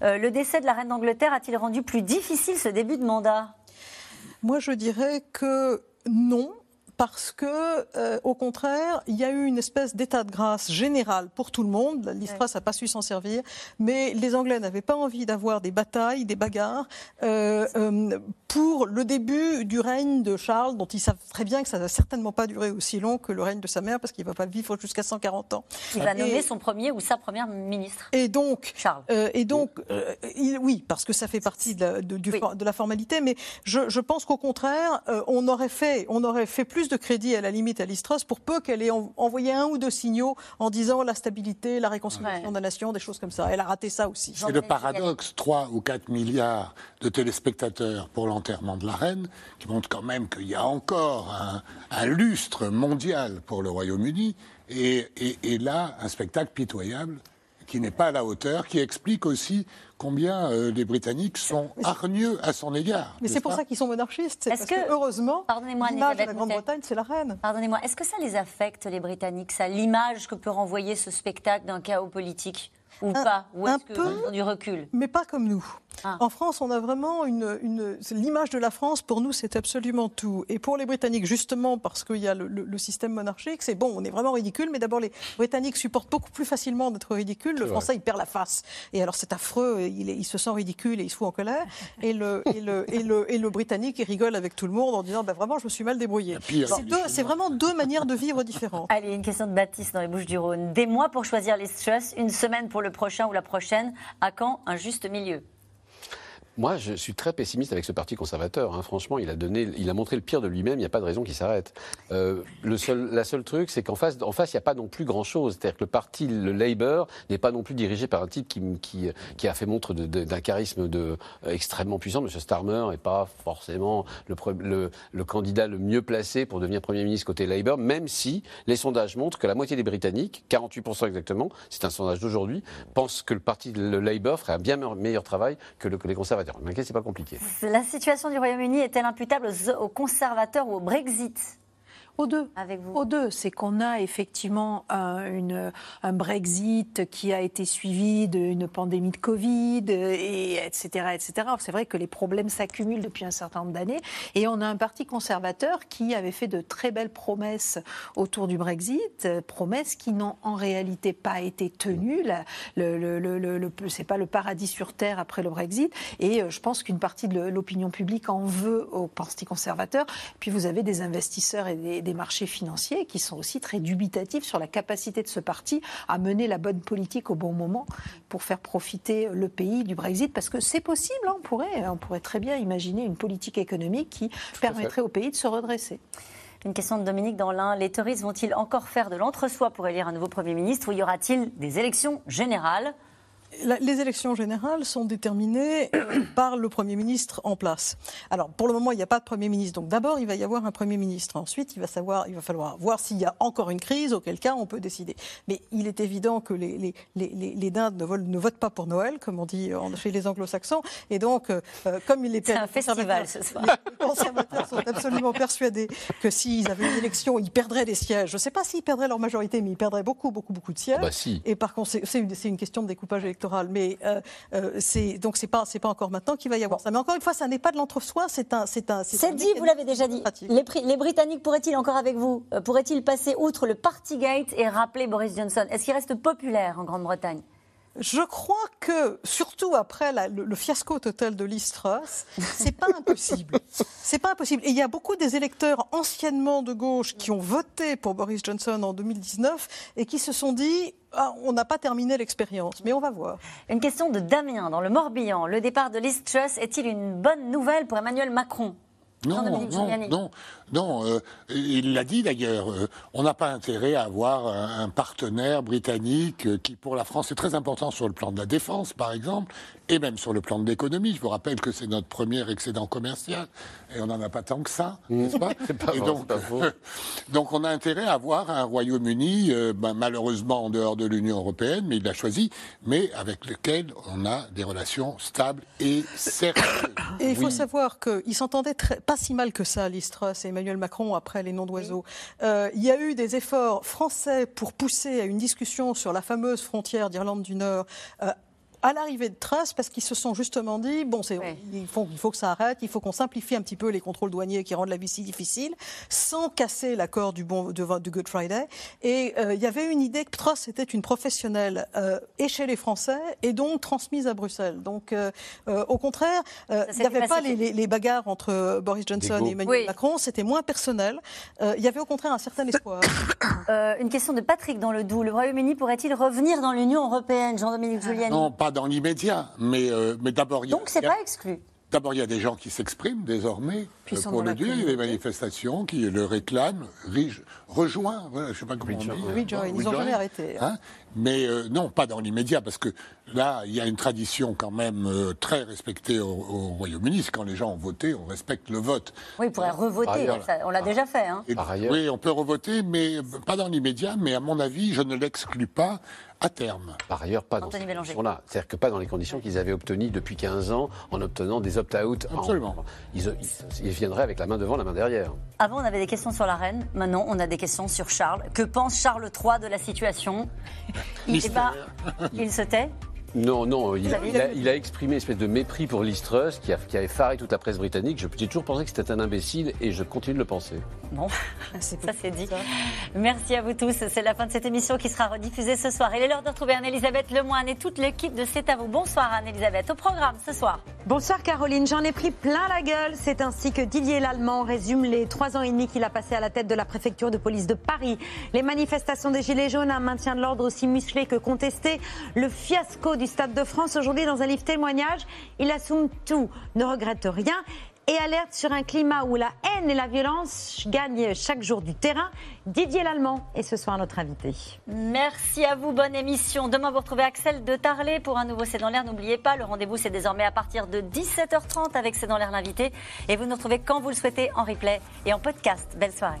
le décès de la reine d'Angleterre a-t-il rendu plus difficile ce début de mandat? Moi, je dirais que non parce que, euh, au contraire, il y a eu une espèce d'état de grâce général pour tout le monde. L'Istras n'a pas su s'en servir, mais les Anglais n'avaient pas envie d'avoir des batailles, des bagarres euh, euh, pour le début du règne de Charles, dont ils savent très bien que ça ne va certainement pas durer aussi long que le règne de sa mère, parce qu'il ne va pas vivre jusqu'à 140 ans. Il va nommer son premier ou sa première ministre. Et donc, Charles. et donc, oui, parce que ça fait partie de la, de, la formalité, mais je, je pense qu'au contraire, on aurait fait, on aurait fait plus de crédit à la limite à l'Istros pour peu qu'elle ait envoyé un ou deux signaux en disant la stabilité, la reconstruction de la nation, des choses comme ça. Elle a raté ça aussi. C'est le paradoxe, 3 ou 4 milliards de téléspectateurs pour l'enterrement de la reine, qui montre quand même qu'il y a encore un, lustre mondial pour le Royaume-Uni, et, et là, un spectacle pitoyable qui n'est pas à la hauteur, qui explique aussi combien euh, les Britanniques sont hargneux à son égard. Mais c'est pour ça qu'ils sont monarchistes. Parce que, heureusement, l'image de la Grande-Bretagne, c'est la reine. Pardonnez-moi, est-ce que ça les affecte, les Britanniques, ça, l'image que peut renvoyer ce spectacle d'un chaos politique ou pas? Ou est-ce que du recul? Mais pas comme nous. Ah. En France, on a vraiment une, une l'image de la France. Pour nous, c'est absolument tout. Et pour les Britanniques, justement, parce qu'il y a le, système monarchique, c'est bon, on est vraiment ridicule. Mais d'abord, les Britanniques supportent beaucoup plus facilement d'être ridicules. Le Français, il perd la face. Et alors, c'est affreux. Il, il, se sent ridicule et il se fout en colère. Et le, et le, et le, et le Britannique, il rigole avec tout le monde en disant, bah, vraiment, je me suis mal débrouillé. C'est vraiment deux manières de vivre différentes. Allez, une question de Baptiste dans les Bouches du Rhône. Des mois pour choisir les stress, une semaine pour le prochain ou la prochaine. À quand un juste milieu? Moi, je suis très pessimiste avec ce parti conservateur. Hein. Franchement, il a donné, il a montré le pire de lui-même. Il n'y a pas de raison qu'il s'arrête. Euh, seul, la seule truc, c'est qu'en face, en face, il n'y a pas non plus grand-chose. C'est-à-dire que le parti, le Labour, n'est pas non plus dirigé par un type qui, a fait montre d'un charisme euh, extrêmement puissant. Monsieur Starmer n'est pas forcément le, candidat le mieux placé pour devenir premier ministre côté Labour, même si les sondages montrent que la moitié des Britanniques, 48% exactement, c'est un sondage d'aujourd'hui, pensent que le parti, le Labour, ferait un bien meilleur travail que les conservateurs. La situation du Royaume-Uni est-elle imputable aux conservateurs ou au Brexit? Aux deux. Avec vous. Aux deux. C'est qu'on a effectivement un, une, un Brexit qui a été suivi d'une pandémie de Covid, et etc. etc. C'est vrai que les problèmes s'accumulent depuis un certain nombre d'années. Et on a un parti conservateur qui avait fait de très belles promesses autour du Brexit, promesses qui n'ont en réalité pas été tenues. Le, le, le, le c'est pas le paradis sur Terre après le Brexit. Et euh, je pense qu'une partie de l'opinion publique en veut au parti conservateur. Puis vous avez des investisseurs et des des marchés financiers qui sont aussi très dubitatifs sur la capacité de ce parti à mener la bonne politique au bon moment pour faire profiter le pays du Brexit, parce que c'est possible, hein, on, pourrait, on pourrait très bien imaginer une politique économique qui permettrait au pays de se redresser. Une question de Dominique Danlin. Les touristes vont-ils encore faire de l'entre-soi pour élire un nouveau Premier ministre ou y aura-t-il des élections générales? Les élections générales sont déterminées euh, par le Premier ministre en place. Alors, pour le moment, il n'y a pas de Premier ministre. Donc, d'abord, il va y avoir un Premier ministre. Ensuite, il va, savoir, il va falloir voir s'il y a encore une crise, auquel cas on peut décider. Mais il est évident que les, les, les, les Dindes ne, ne, votent pas pour Noël, comme on dit chez les anglo-saxons. Et donc, euh, comme il est... C'est un festival ce soir. Les conservateurs sont absolument persuadés que s'ils avaient une élection, ils perdraient des sièges. Je ne sais pas s'ils perdraient leur majorité, mais ils perdraient beaucoup, beaucoup, beaucoup de sièges. Bah, si. Et par conséquent, c'est une, une, question de découpage électoral mais euh, euh, c'est donc c'est pas c'est pas encore maintenant qu'il va y avoir ça. Mais encore une fois, ça n'est pas de l'entre-soi, c'est un c'est un. C'est dit, vous l'avez déjà dit. Les, les Britanniques pourraient-ils encore avec vous? Euh, pourraient-ils passer outre le Partygate et rappeler Boris Johnson? Est-ce qu'il reste populaire en Grande-Bretagne? Je crois que, surtout après la, le, le, fiasco total de Liz Truss, c'est pas impossible. C'est pas impossible. Et il y a beaucoup des électeurs anciennement de gauche qui ont voté pour Boris Johnson en 2019 et qui se sont dit ah, on n'a pas terminé l'expérience, mais on va voir. Une question de Damien dans le Morbihan. Le départ de Liz Truss est-il une bonne nouvelle pour Emmanuel Macron? Non, non, non, non, euh, il l'a dit d'ailleurs, euh, on n'a pas intérêt à avoir un, partenaire britannique euh, qui, pour la France, est très important sur le plan de la défense, par exemple, et même sur le plan de l'économie. Je vous rappelle que c'est notre premier excédent commercial, et on n'en a pas tant que ça, mmh. n'est-ce pas, pas, donc, pas faux. donc on a intérêt à avoir un Royaume-Uni, ben, malheureusement en dehors de l'Union européenne, mais il l'a choisi, mais avec lequel on a des relations stables et sérieuses. Et il faut savoir qu'ils s'entendaient pas si mal que ça, Listras et Emmanuel Macron après les noms d'oiseaux. Euh, il y a eu des efforts français pour pousser à une discussion sur la fameuse frontière d'Irlande du Nord. Euh, à l'arrivée de Truss parce qu'ils se sont justement dit bon, c'est, il, faut, il faut que ça arrête, il faut qu'on simplifie un petit peu les contrôles douaniers qui rendent la vie si difficile, sans casser l'accord du, bon, du Good Friday. Et euh, il y avait une idée que Truss était une professionnelle euh, et chez les Français et donc transmise à Bruxelles. Donc, euh, euh au contraire, euh, il n'y avait pas les, les, les, bagarres entre Boris Johnson et Emmanuel oui. Macron, c'était moins personnel. il y avait au contraire un certain espoir. une question de Patrick dans le Doubs. Le Royaume-Uni pourrait-il revenir dans l'Union européenne, Jean-Dominique Non, pas dans l'immédiat, mais, euh, mais d'abord... Donc c'est pas exclu D'abord, il y a des gens qui s'expriment désormais, euh, pour le dire, il y a des manifestations qui le réclament, rejoint, voilà, je ne sais pas comment on dit. Rejoin, ils n'ont jamais arrêté. Hein mais euh, non, pas dans l'immédiat, parce que là, il y a une tradition quand même euh, très respectée au, au Royaume-Uni. Quand les gens ont voté, on respecte le vote. Oui, on pourrait revoter, ça, on l'a déjà fait. Hein. Et, oui, on peut revoter, mais pas dans l'immédiat, mais à mon avis, je ne l'exclus pas à terme. Par ailleurs, pas Anthony dans ces conditions-là. C'est-à-dire que pas dans les conditions qu'ils avaient obtenues depuis 15 ans en obtenant des opt-out. Absolument. En, ils, ils, ils, viendraient avec la main devant, la main derrière. Avant, on avait des questions sur la reine. Maintenant, on a des questions sur Charles. Que pense Charles III de la situation? Il, pas, il se tait non, non, il, il, a, il, a, exprimé une espèce de mépris pour Liz Truss qui, a, qui avait faré toute la presse britannique. J'ai toujours pensé que c'était un imbécile et je continue de le penser. Bon, ça c'est dit. Merci à vous tous. C'est la fin de cette émission qui sera rediffusée ce soir. Il est l'heure de retrouver Anne-Elisabeth Lemoine et toute l'équipe de C'est à vous. Bonsoir Anne-Elisabeth. Au programme ce soir. Bonsoir Caroline. J'en ai pris plein la gueule. C'est ainsi que Didier Lallemand résume les trois ans et demi qu'il a passé à la tête de la préfecture de police de Paris. Les manifestations des Gilets jaunes, un maintien de l'ordre aussi musclé que contesté. Le fiasco du Stade de France aujourd'hui dans un livre témoignage. Il assume tout, ne regrette rien et alerte sur un climat où la haine et la violence gagnent chaque jour du terrain. Didier Lallemand est ce soir notre invité. Merci à vous, bonne émission. Demain, vous retrouvez Axel de Tarlet pour un nouveau C'est dans l'air. N'oubliez pas, le rendez-vous c'est désormais à partir de 17h30 avec C'est dans l'air l'invité. Et vous nous retrouvez quand vous le souhaitez en replay et en podcast. Belle soirée.